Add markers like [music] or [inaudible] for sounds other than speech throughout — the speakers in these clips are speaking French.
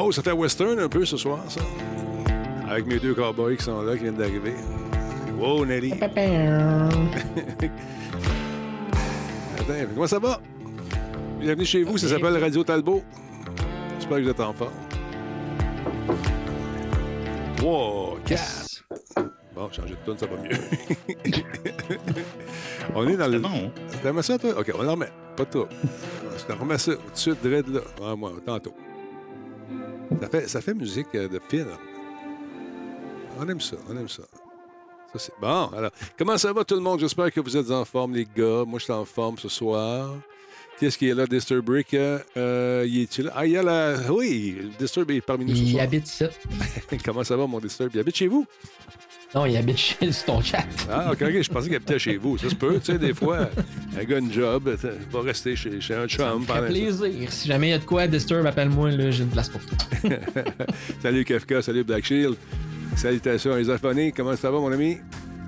Oh, ça fait western un peu ce soir, ça. Avec mes deux cowboys qui sont là, qui viennent d'arriver. Wow, Nelly. [laughs] Attends, comment ça va? Bienvenue chez vous, ça s'appelle Radio Talbot. J'espère que vous êtes en forme. Wow, quatre. Bon, changer de tonne, ça va mieux. [laughs] on est dans le. bon. T'aimes ça, toi? OK, on en remet. Pas de trouble. Je te remets ça tout de suite, dread, là. Ah, moi, tantôt. Ça fait, ça fait musique euh, de film. On aime ça, on aime ça. Ça, c'est bon. Alors, comment ça va, tout le monde? J'espère que vous êtes en forme, les gars. Moi, je suis en forme ce soir. Qu'est-ce qui est là, Disturbrick? Euh, euh, il est-tu là? Ah, il y a la... Oui, Disturb est parmi nous ce Il soir. habite ici. [laughs] Comment ça va, mon Disturb? Il habite chez vous? Non, il habite chez sur ton chat. Ah, OK, OK. Je pensais qu'il habitait chez vous. Ça se peut, tu sais, des fois, un gars une job, va rester chez, chez un chum. Ça fait plaisir. Si jamais il y a de quoi, Disturb, appelle-moi, là, j'ai une place pour toi. [laughs] salut Kafka, salut Black Shield. Salutations à les aphonés. Comment ça va, mon ami?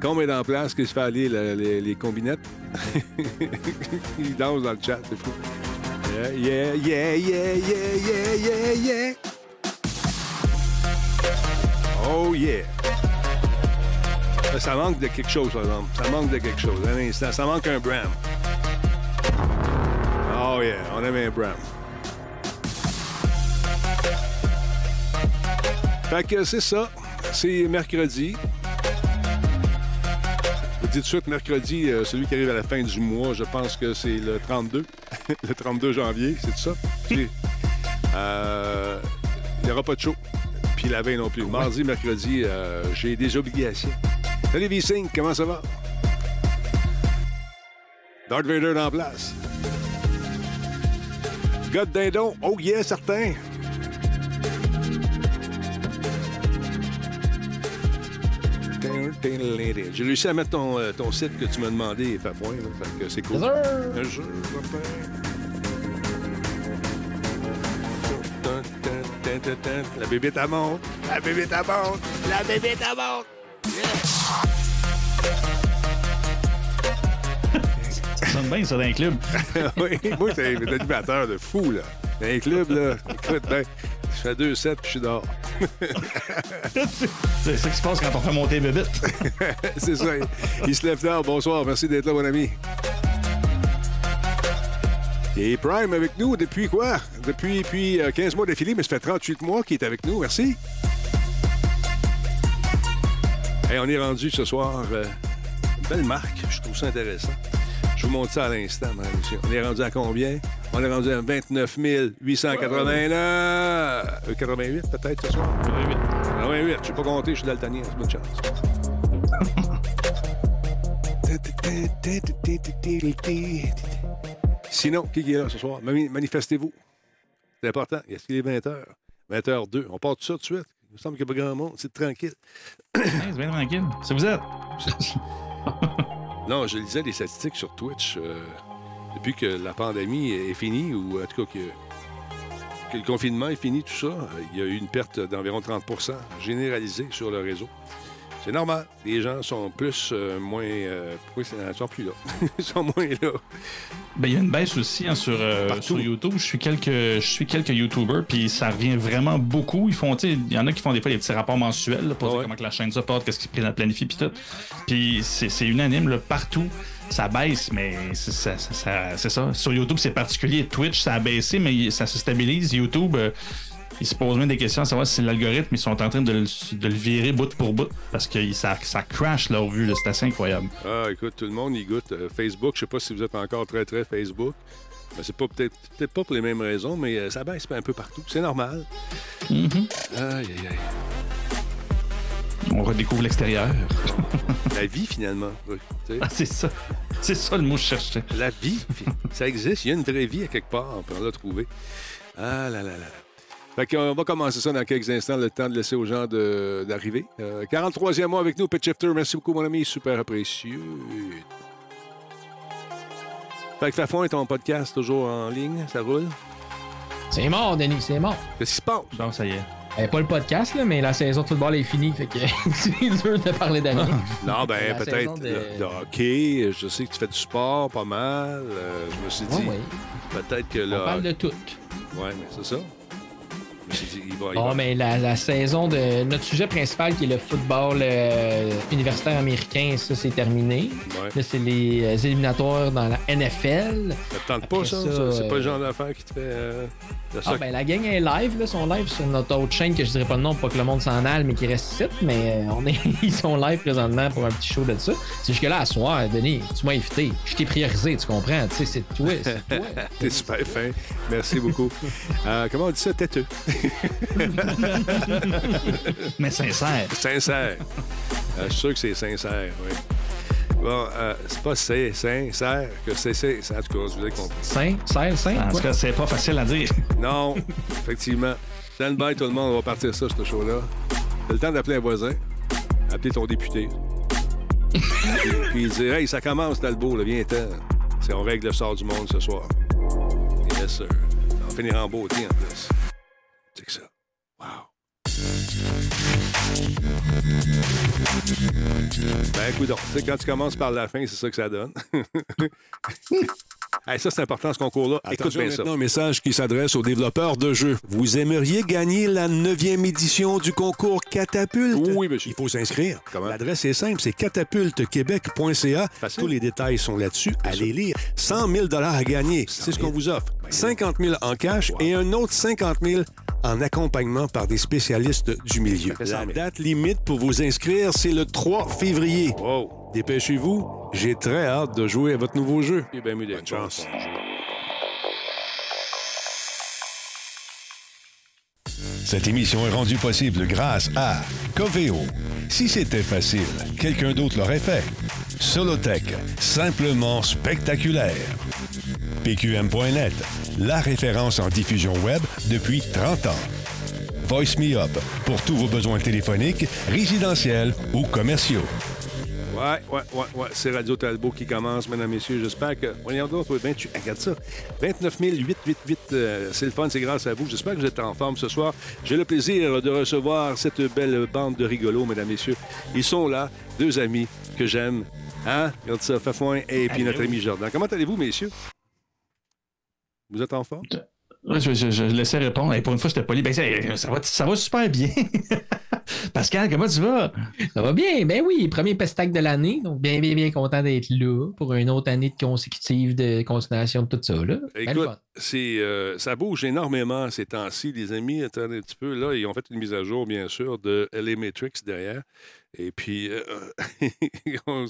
Combe est en place, qui se fait aller le- les, les combinettes? [laughs] Il danse dans le chat, c'est fou. Yeah, yeah, yeah, yeah, yeah, yeah, yeah, yeah. Oh yeah. Ça, ça manque de quelque chose, par exemple. Ça manque de quelque chose. Un instant, ça manque un Bram. Oh yeah, on aime un Bram. Fait que c'est ça. C'est mercredi. Je vous dis tout de suite, mercredi, euh, celui qui arrive à la fin du mois, je pense que c'est le 32. [laughs] le 32 janvier, c'est tout ça? Euh, Il n'y aura pas de show. Puis la veille non plus. Mardi, mercredi, euh, j'ai des obligations. Salut V5, comment ça va? Darth Vader en place. God Dindon, oh yeah, certain. J'ai réussi à mettre ton, euh, ton site que tu m'as demandé, Fafouin. là. Fait que c'est cool. Yes. La bébête à monte. La bébête à monte. La bébête à monte. Ça sonne bien, ça, dans un club. [laughs] oui, moi, c'est un animateur de fou, là. Dans les clubs, là, écoute, ben, je fais deux sets puis je suis dehors. [laughs] C'est ça qui se passe quand on fait monter bébé. [laughs] c'est ça. Il, il se lève tard. Bonsoir. Merci d'être là, mon ami. Et Prime avec nous depuis quoi? Depuis puis, euh, 15 mois d'affilée, mais ça fait 38 mois qu'il est avec nous. Merci. On est rendu ce soir. euh, belle marque. Je trouve ça intéressant. Je vous montre ça à l'instant, monsieur. On est rendu à combien? On est rendu à 29 889. Euh, 88 peut-être ce soir? 88. Je n'ai pas compté, je suis daltonien. C'est bonne chance. Sinon, qui est là ce soir? Mani- Manifestez-vous. C'est important. Est-ce qu'il est 20h? 20h02. On part de ça tout de suite. Il me semble qu'il n'y a pas grand monde. C'est tranquille. C'est bien tranquille. C'est vous êtes. [laughs] Non, je lisais des statistiques sur Twitch euh, depuis que la pandémie est finie, ou en tout cas que, que le confinement est fini, tout ça. Il y a eu une perte d'environ 30% généralisée sur le réseau. C'est normal. Les gens sont plus, euh, moins... euh, pourquoi ils sont plus là? [laughs] ils sont moins là. Ben, il y a une baisse aussi hein, sur, euh, sur YouTube. Je suis quelques, je suis quelques YouTubers, puis ça revient vraiment beaucoup. Ils font, il y en a qui font des fois des petits rapports mensuels là, pour Ah dire comment que la chaîne se porte, qu'est-ce qu'ils planifient, puis tout. Puis c'est unanime, là, partout. Ça baisse, mais c'est ça, ça- ça- c'est ça. Sur YouTube, c'est particulier. Twitch, ça a baissé, mais ça se stabilise. YouTube, ils se posent même des questions à savoir si l'algorithme, ils sont en train de le, de le virer bout pour bout parce que ça, ça crash leur vue. C'est assez incroyable. Ah, écoute, tout le monde y goûte. Euh, Facebook, je sais pas si vous êtes encore très, très Facebook. Mais c'est pas peut-être pas pour les mêmes raisons, mais euh, ça baisse un peu partout. C'est normal. Mhm. Aïe, aïe, aïe. On redécouvre l'extérieur. [laughs] La vie, finalement. Ah, c'est ça. C'est ça le mot que je cherchais. La vie, ça existe. Il y a une vraie vie à quelque part. On peut la trouver. Ah là là là. Fait qu'on va commencer ça dans quelques instants, le temps de laisser aux gens d'arriver. Euh, 43e mois avec nous, Pet Shifter. Merci beaucoup, mon ami. Super apprécié. Fait que Fafon est ton podcast toujours en ligne, ça roule? C'est mort, Denis, c'est mort. Qu'est-ce qui se passe? Bon, ça y est. Eh, pas le podcast, là, mais la saison de football est finie, fait que [laughs] c'est dur de parler d'amis. [laughs] Non, ben peut-être saison de- de... de hockey. Je sais que tu fais du sport pas mal. Euh, je me suis dit, Ouais, ouais. peut-être que On là. parle de tout. Ouais, mais c'est ça. Il va. Oh, va- mais la, la saison de notre sujet principal qui est le football euh, universitaire américain, ça c'est terminé. Ouais. Là, c'est les euh, éliminatoires dans la NFL. Ça te tente pas, ça? C'est pas le euh, genre d'affaire qui te fait. Ah, ben, la gang est live, là, sont live sur notre autre chaîne que je dirais pas le nom pour pas que le monde s'en aille, mais qui reste ici. Mais on est, [laughs] ils sont live présentement pour un petit show de ça. C'est jusque-là à soir, Denis, tu m'as invité. Je t'ai priorisé, tu comprends? Tu sais, c'est toi. [laughs] T'es super fin. Merci beaucoup. Comment on dit ça? Têteux. [laughs] Mais sincère. Sincère. Euh, je suis sûr que c'est sincère, oui. Bon, euh, c'est pas c'est sincère que c'est c'est. En tout cas, vous avez compris. Saint, serre, saint, En tout cas, c'est pas facile à dire. Non, effectivement. Stand by tout le monde, on va partir ça, ce show-là. C'est le temps d'appeler un voisin, appeler ton député. puis, puis dire Hey, ça commence, Talbot, là, viens-t'en. C'est on règle le sort du monde ce soir. Yes, sir. On va finir en beauté en plus. C'est que ça. Wow. Ben, écoute, tu sais, quand tu commences par la fin, c'est ça que ça donne. [laughs] Hey, ça, c'est important, ce concours-là. Écoute bien ça. maintenant, un message qui s'adresse aux développeurs de jeux. Vous aimeriez gagner la neuvième édition du concours Catapulte? Oui, monsieur. Il faut s'inscrire. L'adresse est simple, c'est catapultequebec.ca. Tous les détails sont là-dessus. Allez lire. 100 000 à gagner, c'est ce qu'on vous offre. 50 000 en cash et un autre 50 000 en accompagnement par des spécialistes du milieu. fait 100 La 000. date limite pour vous inscrire, c'est le 3 février. Wow. Dépêchez-vous, j'ai très hâte de jouer à votre nouveau jeu. Bien Bonne chance. Cette émission est rendue possible grâce à Coveo. Si c'était facile, quelqu'un d'autre l'aurait fait. Solotech, simplement spectaculaire. PQM.net, la référence en diffusion web depuis 30 ans. Voice Me Up, pour tous vos besoins téléphoniques, résidentiels ou commerciaux. Ouais, ouais, ouais, ouais. C'est Radio Talbot qui commence, mesdames, messieurs. J'espère que. Voyons donc, 28. Regarde ça. 29 888. euh, c'est le fun, c'est grâce à vous. J'espère que vous êtes en forme ce soir. J'ai le plaisir de recevoir cette belle bande de rigolos, mesdames, messieurs. Ils sont là, deux amis que j'aime. Hein? Regarde ça, Fafouin et puis notre ami Jordan. Comment allez-vous, messieurs? Vous êtes en forme? Je, je, je laissais répondre. Et pour une fois, j'étais poli. Ben, ça, ça va, ça va super bien. [laughs] Pascal, comment tu vas? Ça va bien, ben oui, premier pestac de l'année, donc bien, bien, bien content d'être là pour une autre année de consécutive de continuation de tout ça. Là. Ben, Écoute, c'est, euh, ça bouge énormément ces temps-ci, les amis. Attendez un petit peu. Là, ils ont fait une mise à jour, bien sûr, de LA Matrix derrière. Et puis, euh, [laughs]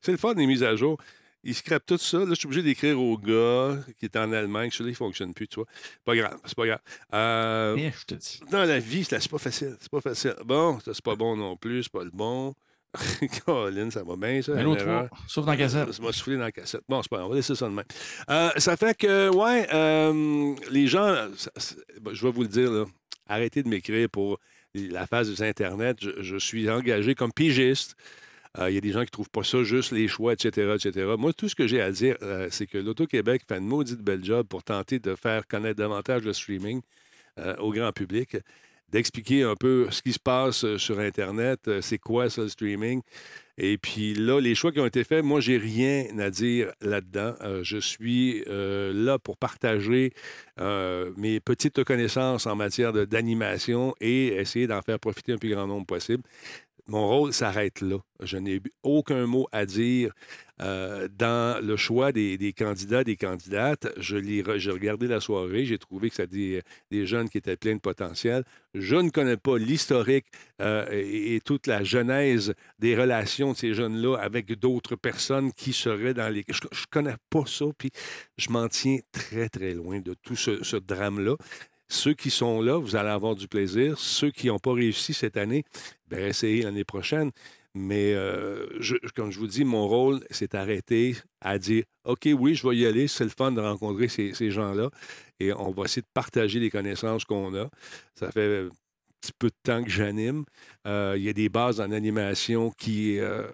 c'est le fun des mises à jour. Ils scrapent tout ça. Là, je suis obligé d'écrire au gars qui est en Allemagne. Celui-là, il ne fonctionne plus, tu vois. Pas grave, c'est pas grave. Euh, Eh, je te dis. dans la vie, c'est pas facile. C'est pas facile. Bon, c'est pas bon non plus. C'est pas le bon. [laughs] Colin, ça va bien, ça. Un autre fois, sauf dans la cassette. Ça m'a soufflé dans la cassette. Bon, c'est pas grave, on va laisser ça de même. Euh, ça fait que, ouais, euh, les gens, ça- je vais vous le dire, là, arrêtez de m'écrire pour la phase des Internet. Je, je suis engagé comme pigiste. Euh, Il y a des gens qui ne trouvent pas ça juste les choix, etc., etc. Moi, tout ce que j'ai à dire, euh, c'est que l'Auto-Québec fait une maudite belle job pour tenter de faire connaître davantage le streaming euh, au grand public, d'expliquer un peu ce qui se passe euh, sur Internet, euh, c'est quoi ça le streaming. Et puis là, les choix qui ont été faits, moi, j'ai rien à dire là-dedans. Euh, je suis euh, là pour partager euh, mes petites connaissances en matière d'animation et essayer d'en faire profiter un plus grand nombre possible. Mon rôle s'arrête là. Je n'ai aucun mot à dire euh, dans le choix des, candidats, des candidates. Je j'ai regardé la soirée, j'ai trouvé que c'était des, des jeunes qui étaient pleins de potentiel. Je ne connais pas l'historique euh, et, toute la genèse des relations de ces jeunes-là avec d'autres personnes qui seraient dans les... Je ne connais pas ça, puis je m'en tiens très, très loin de tout ce drame-là. Ceux qui sont là, vous allez avoir du plaisir. Ceux qui n'ont pas réussi cette année, ben, essayez l'année prochaine. Mais euh, comme je vous dis, mon rôle, c'est arrêter à dire OK, oui, je vais y aller. C'est le fun de rencontrer ces, ces gens-là. Et on va essayer de partager les connaissances qu'on a. Ça fait un petit peu de temps que j'anime. Euh, Il y a des bases en animation qui euh,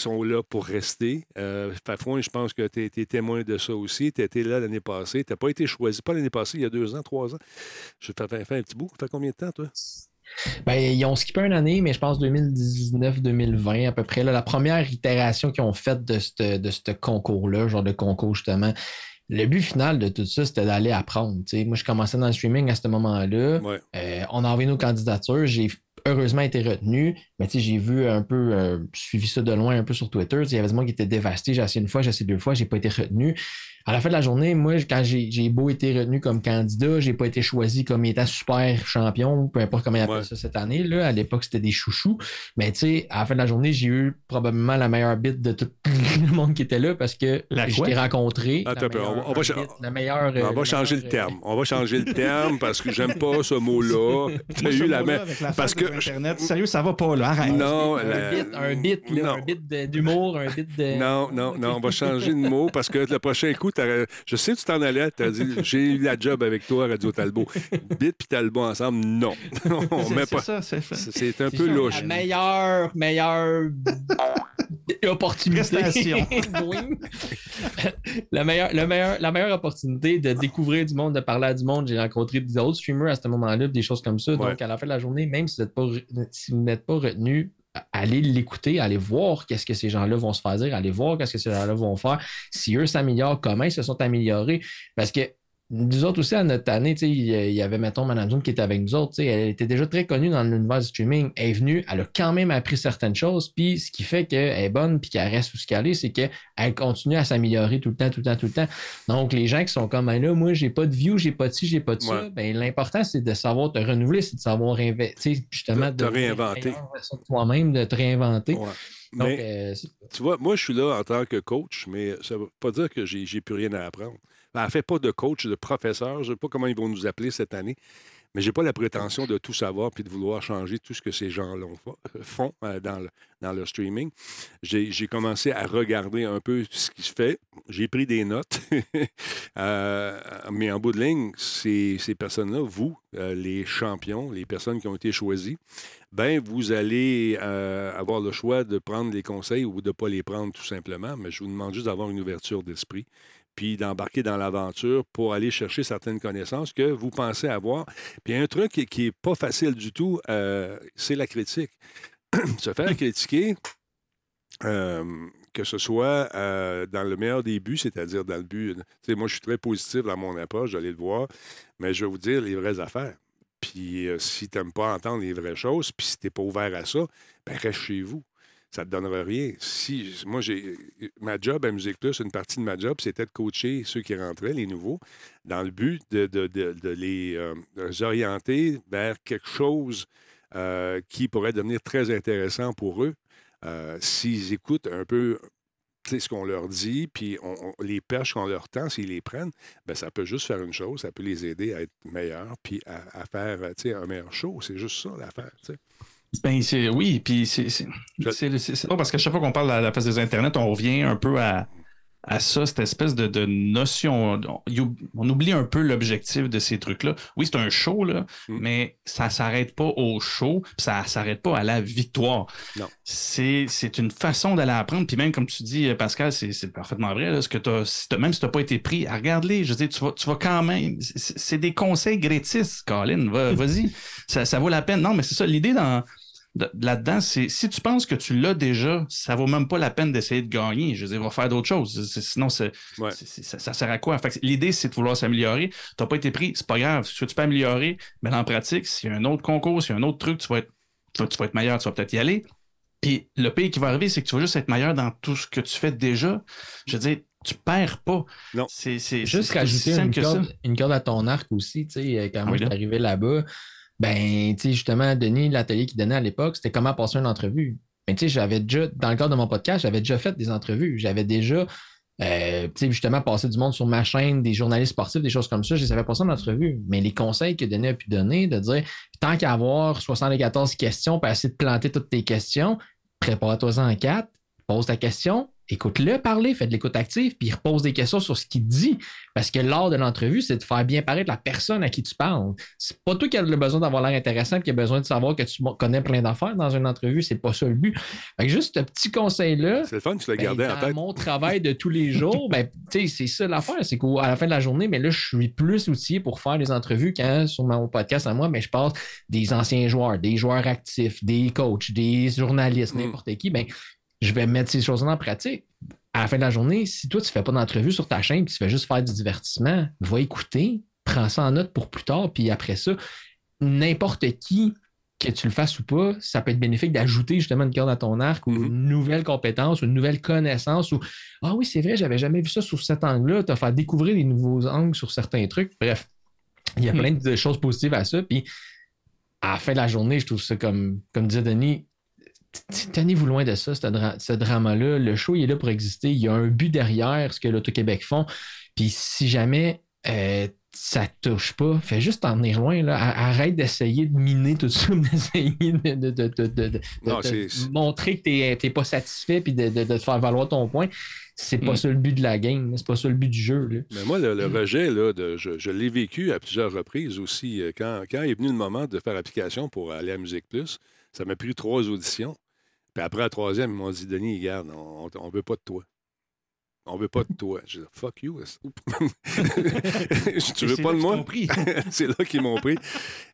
sont là pour rester. Euh, Fafouin, je pense que tu été témoin de ça aussi. Tu étais là l'année passée. Tu n'as pas été choisi, pas l'année passée, il y a deux ans, trois ans. Je fais, fais- fais un petit bout. Ça fait combien de temps, toi? Ben, ils ont skippé une année, mais je pense 2019-2020 à peu près. là, la première itération qu'ils ont faite de ce de concours-là, genre de concours justement, le but final de tout ça, c'était d'aller apprendre. sais. Moi, je commençais dans le streaming à ce moment-là. Ouais. Euh, on a envoyé nos candidatures. J'ai heureusement été retenu. Mais j'ai vu un peu, euh, suivi ça de loin un peu sur Twitter. Il y avait des gens qui étaient dévastés. J'ai essayé une fois, j'ai essayé deux fois, j'ai pas été retenu. À la fin de la journée, moi, quand j'ai j'ai beau été retenu comme candidat, j'ai pas été choisi comme étant super champion, peu importe comment il appelle Ouais. ça cette année. Là. À l'époque, c'était des chouchous. Mais tu sais, à la fin de la journée, j'ai eu probablement la meilleure bite de tout [laughs] le monde qui était là parce que La je t'ai rencontré. Attends la on va- meilleure on va cha- bite, la meilleure. On va changer le terme. On va changer le terme parce que j'aime pas ce [laughs] mot-là. Tu as eu la main. parce que- Internet, sérieux, ça va pas, là. Arrête. Non, un la- bit, un bit, un bit de- d'humour, un bit de. Non, non, non, on va changer de mot parce que le prochain coup, je sais que tu t'en allais, tu as dit [laughs] j'ai eu la job avec toi, Radio Talbot. Bit puis Talbot ensemble, non. [laughs] on met pas. ça, c'est un peu ça, louche. La meilleure, meilleure [laughs] opportunité. La, meilleure, le meilleur- la meilleure opportunité de découvrir du monde, de parler à du monde. J'ai rencontré des autres streamers à ce moment-là, des choses comme ça. Ouais. Donc, à la fin de la journée, même si vous n'êtes pas, re- si vous n'êtes pas retenu, allez l'écouter, allez voir qu'est-ce que ces gens-là vont se faire dire, allez voir qu'est-ce que ces gens-là vont faire. Si eux s'améliorent, comment ils se sont améliorés? Parce que nous autres aussi, à notre année, il y avait, mettons, Madame Zoom qui était avec nous autres. Elle était déjà très connue dans l'univers du streaming. Elle est venue, elle a quand même appris certaines choses. Puis ce qui fait qu'elle est bonne puis qu'elle reste où ce qu'elle est, c'est qu'elle continue à s'améliorer tout le temps, tout le temps, tout le temps. Donc, les gens qui sont comme, là, moi, j'ai pas de view, j'ai pas de ci, j'ai pas de ça. Ouais. Ben, l'important, c'est de savoir te renouveler, c'est de savoir justement, Te- te de réinventer. de toi-même, de te réinventer. Ouais. Donc, Mais euh, tu vois, moi, je suis là en tant que coach, mais ça ne veut pas dire que j'ai plus rien à apprendre. Ben, en fait, pas de coach, de professeur. Je ne sais pas comment ils vont nous appeler cette année, mais je n'ai pas la prétention de tout savoir puis de vouloir changer tout ce que ces gens-là font- euh, dans le, dans le streaming. J'ai commencé à regarder un peu ce qui se fait. J'ai pris des notes. [laughs] Euh, mais en bout de ligne, ces, ces personnes-là, vous, euh, les champions, les personnes qui ont été choisies, ben vous allez avoir le choix de prendre les conseils ou de ne pas les prendre tout simplement, mais je vous demande juste d'avoir une ouverture d'esprit, puis d'embarquer dans l'aventure pour aller chercher certaines connaissances que vous pensez avoir. Puis un truc qui n'est pas facile du tout, euh, c'est la critique. [clears throat] Se faire critiquer, euh, que ce soit euh, dans le meilleur des buts, c'est-à-dire dans le but. Moi, je suis très positif dans mon approche, j'allais le voir, mais je vais vous dire les vraies affaires. Puis si tu n'aimes pas entendre les vraies choses, puis si tu n'es pas ouvert à ça, ben reste chez vous. Ça ne te donnera rien. Si, moi, j'ai ma job à Musique Plus, une partie de ma job, c'était de coacher ceux qui rentraient, les nouveaux, dans le but de, de- de- les, euh, orienter vers quelque chose euh, qui pourrait devenir très intéressant pour eux euh, s'ils écoutent un peu ce qu'on leur dit, puis on- les perches qu'on leur tend, s'ils les prennent, ben, ça peut juste faire une chose, ça peut les aider à être meilleurs, puis à, à faire un meilleur show. C'est juste ça l'affaire. Ben, c'est, oui, puis c'est, c'est, parce qu'à chaque fois qu'on parle de la face des Internet, on revient un peu à, à ça, cette espèce de, de notion. On, on oublie un peu l'objectif de ces trucs-là. Oui, c'est un show, là, Mm. mais ça s'arrête pas au show, ça s'arrête pas à la victoire. Non. C'est, c'est une façon d'aller apprendre. Puis même, comme tu dis, Pascal, c'est, c'est parfaitement vrai. Là, ce que t'as, si t'as- même si tu n'as pas été pris, regarde-les. Je veux dire, tu vas, tu vas quand même. C'est, c'est des conseils gratis, Colin. Va- Vas-y. [laughs] ça, ça vaut la peine. Non, mais c'est ça. L'idée dans là-dedans, c'est si tu penses que tu l'as déjà, ça vaut même pas la peine d'essayer de gagner. Je veux dire, va faire d'autres choses. C'est- Sinon, c'est- Ouais. c'est- c'est- ça, ça sert à quoi? L'idée, c'est de vouloir s'améliorer. Tu n'as pas été pris, c'est pas grave. Si tu peux améliorer, mais en pratique, s'il y a un autre concours, s'il y a un autre truc, tu vas être, tu vas, tu vas être meilleur, tu vas peut-être y aller. Puis le pire qui va arriver, c'est que tu vas juste être meilleur dans tout ce que tu fais déjà. Je veux dire, tu perds pas. Non. C'est c'est- Juste rajouter simple une que ça. corde, une corde à ton arc aussi, tu sais, euh, quand Ah moi je suis arrivé là-bas, ben, tu sais, justement, Denis, l'atelier qu'il donnait à l'époque, c'était comment passer une entrevue. Mais tu sais, j'avais déjà, dans le cadre de mon podcast, j'avais déjà fait des entrevues. J'avais déjà, euh, tu sais, justement, passé du monde sur ma chaîne, des journalistes sportifs, des choses comme ça. Je les avais passés en entrevue. Mais les conseils que Denis a pu donner, de dire, tant qu'à avoir 74 questions, puis essayer de planter toutes tes questions, prépare-toi en quatre, pose ta question, écoute-le parler, fais de l'écoute active, puis repose des questions sur ce qu'il dit. Parce que lors de l'entrevue, c'est de faire bien paraître la personne à qui tu parles. C'est pas toi qui as le besoin d'avoir l'air intéressant qui a besoin de savoir que tu connais plein d'affaires dans une entrevue. C'est pas ça le but. Fait que juste ce petit conseil-là, C'est le fun, tu l'as ben, gardé en tête. mon travail de tous les jours, ben, tu sais, c'est ça l'affaire. C'est qu'à la fin de la journée, mais là, je suis plus outillé pour faire des entrevues quand sur mon podcast à moi, mais je passe des anciens joueurs, des joueurs actifs, des coachs, des journalistes, Mm. n'importe qui. Ben, je vais mettre ces choses en pratique. à la fin de la journée, si toi, tu ne fais pas d'entrevue sur ta chaîne, puis tu fais juste faire du divertissement, va écouter, prends ça en note pour plus tard, puis après ça, n'importe qui, que tu le fasses ou pas, ça peut être bénéfique d'ajouter justement une corde à ton arc ou Mhm. une nouvelle compétence ou une nouvelle connaissance ou Ah oui, c'est vrai, j'avais jamais vu ça sous cet angle-là, te faire découvrir des nouveaux angles sur certains trucs. Bref, il y a Mhm. plein de choses positives à ça. Puis à la fin de la journée, je trouve ça comme, comme disait Denis, tenez-vous loin de ça, ce, dra- ce drama-là. Le show, il est là pour exister. Il y a un but derrière ce que l'Auto-Québec font. Puis si jamais euh, ça touche pas, fais juste t'en venir loin. Là. Arrête d'essayer de miner tout ça, [laughs] d'essayer de, de- Non, montrer que tu n'es pas satisfait puis de, te faire valoir ton point. C'est pas Mm. ça le but de la game, c'est pas ça le but du jeu. là. Mais moi, le, le rejet, là, je l'ai vécu à plusieurs reprises aussi. Euh, Quand, quand est venu le moment de faire application pour aller à Musique Plus, ça m'a pris trois auditions. Puis après, la troisième, ils m'ont dit Denis, regarde, on ne veut pas de toi. On veut pas de toi. J'ai dit Fuck you. [laughs] Tu veux C'est pas là de moi? [laughs] c'est là qu'ils m'ont pris.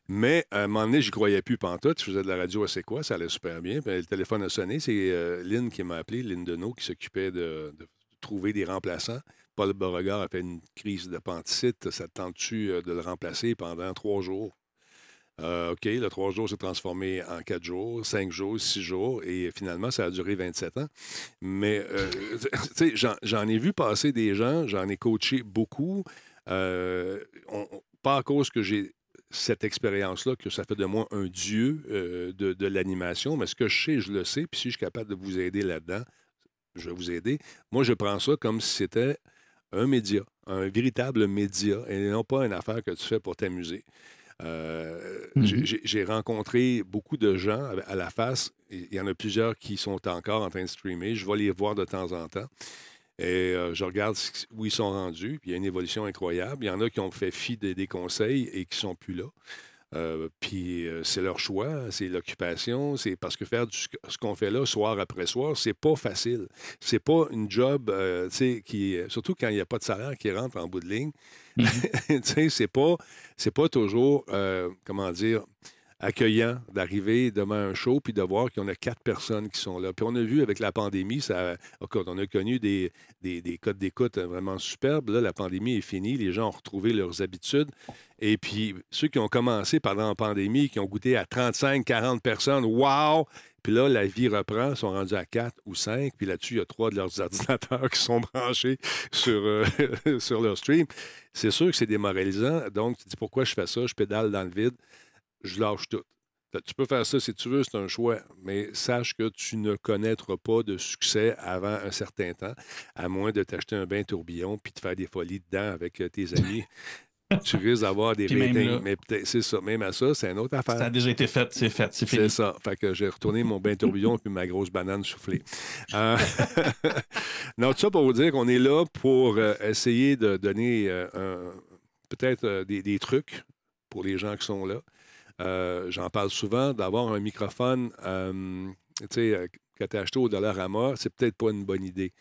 Mais à un moment donné, je croyais plus pantoute. Je faisais de la radio à C'est quoi? Ça allait super bien. Puis le téléphone a sonné. C'est euh, Lynn qui m'a appelé, Lynn Deneau, qui s'occupait de, de trouver des remplaçants. Paul Beauregard a fait une crise d'appendicite. Ça te tente-tu euh, de le remplacer pendant trois jours? Euh, OK, le trois jours s'est transformé en quatre jours, cinq jours, six jours, et finalement, ça a duré 27 ans. Mais, euh, tu sais, j'en- ai vu passer des gens, j'en ai coaché beaucoup. Euh, pas à cause que j'ai cette expérience-là, que ça fait de moi un dieu de, de l'animation, mais ce que je sais, je le sais, puis si je suis capable de vous aider là-dedans, je vais vous aider. Moi, je prends ça comme si c'était un média, un véritable média, et non pas une affaire que tu fais pour t'amuser. Euh, Mhm. j'ai- rencontré beaucoup de gens à- la face. Il y en a plusieurs qui sont encore en train de streamer. Je vais les voir de temps en temps. Et euh, je regarde où ils sont rendus. Puis il y a une évolution incroyable. Il y en a qui ont fait fi des, des conseils et qui sont plus là. Euh, puis c'est leur choix, c'est l'occupation, c'est parce que faire du- ce qu'on fait là soir après soir, c'est pas facile. C'est pas une job, qui surtout quand il n'y a pas de salaire qui rentre en bout de ligne. [laughs] Tu sais, c'est pas, c'est pas toujours, euh, comment dire, accueillant d'arriver devant un show puis de voir qu'il y en a quatre personnes qui sont là. Puis on a vu avec la pandémie, ça, on a connu des, des, des codes d'écoute vraiment superbes. Là, la pandémie est finie, les gens ont retrouvé leurs habitudes. Et puis, ceux qui ont commencé pendant la pandémie, qui ont goûté à 35, 40 personnes, wow! Puis là, la vie reprend, sont rendus à 4 ou 5. Puis là-dessus, il y a trois de leurs [laughs] ordinateurs qui sont branchés sur, euh, [laughs] sur leur stream. C'est sûr que c'est démoralisant. Donc, tu dis pourquoi je fais ça? Je pédale dans le vide, je lâche tout. Tu peux faire ça si tu veux, c'est un choix, mais sache que tu ne connaîtras pas de succès avant un certain temps, à moins de t'acheter un bain tourbillon puis de faire des folies dedans avec euh, tes amis. [laughs] tu risques d'avoir des ratings. mais peut-être, c'est ça. Même à ça, c'est une autre affaire. Ça a déjà été fait, c'est fait, c'est C'est fini. ça. Fait que j'ai retourné mon bain tourbillon puis ma grosse banane soufflée. Euh, [laughs] non, tout ça pour vous dire qu'on est là pour euh, essayer de donner euh, un- peut-être euh, des, des trucs pour les gens qui sont là. Euh, J'en parle souvent, d'avoir un microphone, euh, euh, que tu acheté au Dollarama, c'est peut-être pas une bonne idée.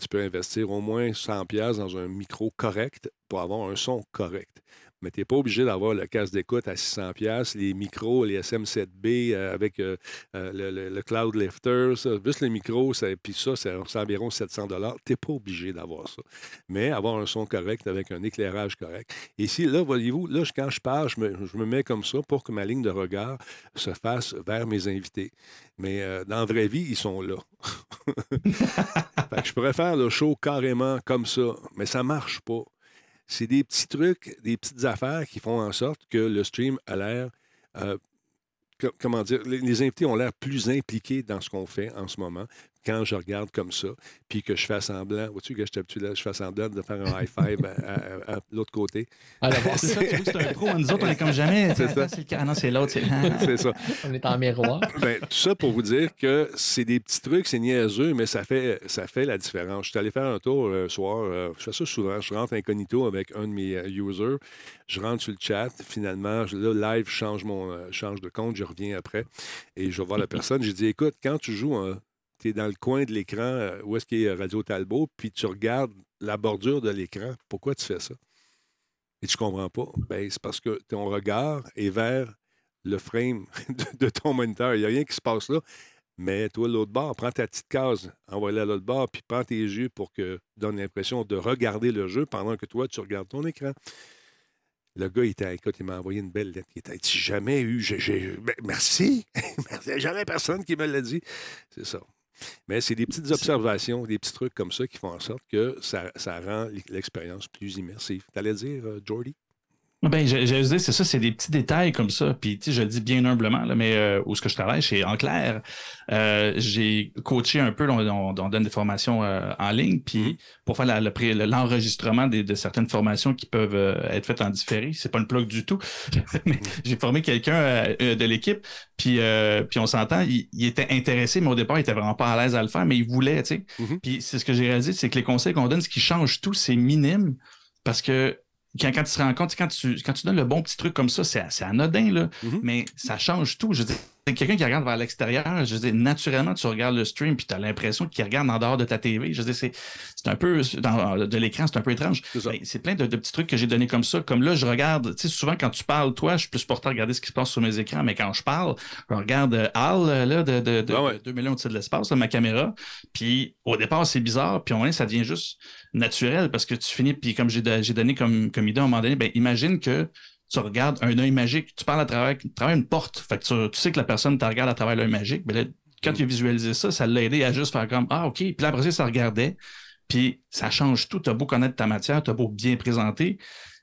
Tu peux investir au moins 100$ piastres dans un micro correct pour avoir un son correct. Mais tu n'es pas obligé d'avoir le casque d'écoute à 600$, piastres, les micros, les SM7B euh, avec euh, euh, le, le- Cloud Lifter, juste le micro, ça- puis ça, c'est environ 700$. Tu n'es pas obligé d'avoir ça. Mais avoir un son correct avec un éclairage correct. Si, là, voyez-vous, là, quand je parle, je me, je me mets comme ça pour que ma ligne de regard se fasse vers mes invités. Mais dans la vraie vie, ils sont là. [laughs] Je pourrais faire le show carrément comme ça, mais ça marche pas. C'est des petits trucs, des petites affaires qui font en sorte que le stream a l'air. euh, co- comment dire, les invités ont l'air plus impliqués dans ce qu'on fait en ce moment quand je regarde comme ça, puis que je fais semblant, vois-tu que je suis habitué là, je fais semblant de faire un high five à, à- à l'autre côté. Voir, C'est ça, tu vois c'est un pro. Nous autres, on est comme jamais. C'est ça. Attends, c'est le cas. Ah non, c'est l'autre. c'est- [laughs] C'est ça. on est en miroir. Ben, tout ça pour vous dire que c'est des petits trucs, c'est niaiseux, mais ça fait, ça fait la différence. Je suis allé faire un tour le soir, euh, je fais ça souvent, je rentre incognito avec un de mes euh, users, je rentre sur le chat, finalement, je- là, live, je change, mon, euh, change de compte, je reviens après, et je vois la personne, j'ai dit, écoute, quand tu joues, tu es dans le coin de l'écran, euh, où est-ce qu'il y a Radio Talbot, puis tu regardes la bordure de l'écran, pourquoi tu fais ça? Et tu comprends pas. Ben, c'est parce que ton regard est vers le frame [laughs] de, ton moniteur. Il n'y a rien qui se passe là. Mais toi, l'autre bord, prends ta petite case, envoie-la à l'autre bord, puis prends tes yeux pour que donne l'impression de regarder le jeu pendant que toi, tu regardes ton écran. Le gars, il, était, écoute, il m'a envoyé une belle lettre. Il j'ai jamais eu. j'ai- j'ai- ben, merci. [laughs] Jamais personne qui me l'a dit. C'est ça. Mais c'est des petites observations, des petits trucs comme ça qui font en sorte que ça, ça rend l'expérience plus immersive. T'allais dire, euh, Jordy? Ben, je, je veux dire, c'est ça, c'est des petits détails comme ça. Puis, tu sais, je le dis bien humblement, là, mais euh, où ce que je travaille, chez En clair, euh, j'ai coaché un peu, on, on- on donne des formations euh, en ligne, puis Mhm. pour faire la- le l'enregistrement des- de certaines formations qui peuvent euh, être faites en différé. C'est pas une plug du tout. [laughs] mais j'ai formé quelqu'un euh, euh, de l'équipe, puis, euh, puis on s'entend, il, il était intéressé, mais au départ, il était vraiment pas à l'aise à le faire, mais il voulait, tu sais. Mhm. Puis c'est ce que j'ai réalisé, c'est que les conseils qu'on donne, ce qui change tout, c'est minime, parce que quand, quand tu te rends compte, quand tu, quand tu donnes le bon petit truc comme ça, c'est anodin, là, Mhm. mais ça change tout. Je veux dire, quelqu'un qui regarde vers l'extérieur, je dire, naturellement, tu regardes le stream puis tu as l'impression qu'il regarde en dehors de ta TV. Je dire, c'est c'est un peu, dans, de l'écran, c'est un peu étrange. C'est plein de, de petits trucs que j'ai donnés comme ça. Comme là, je regarde, tu sais, souvent quand tu parles, toi, je suis plus porté à regarder ce qui se passe sur mes écrans, mais quand je parle, je regarde euh, Al, euh, là, de, de, de, Ah ouais. de 2 millions au-dessus de l'espace, ma caméra. Puis au départ, c'est bizarre, puis au moment, ça devient juste naturel parce que tu finis, puis comme j'ai j'ai donné comme, comme idée à un moment donné, ben, imagine que tu regardes un œil magique, tu parles à travers, à travers une porte. Fait que tu, tu sais que la personne te regarde à travers l'œil magique. Mais là, quand tu as visualisé ça, ça l'a aidé à juste faire comme Ah, OK. Puis là, après ça, ça regardait. Puis ça change tout. Tu as beau connaître ta matière, tu as beau bien présenter.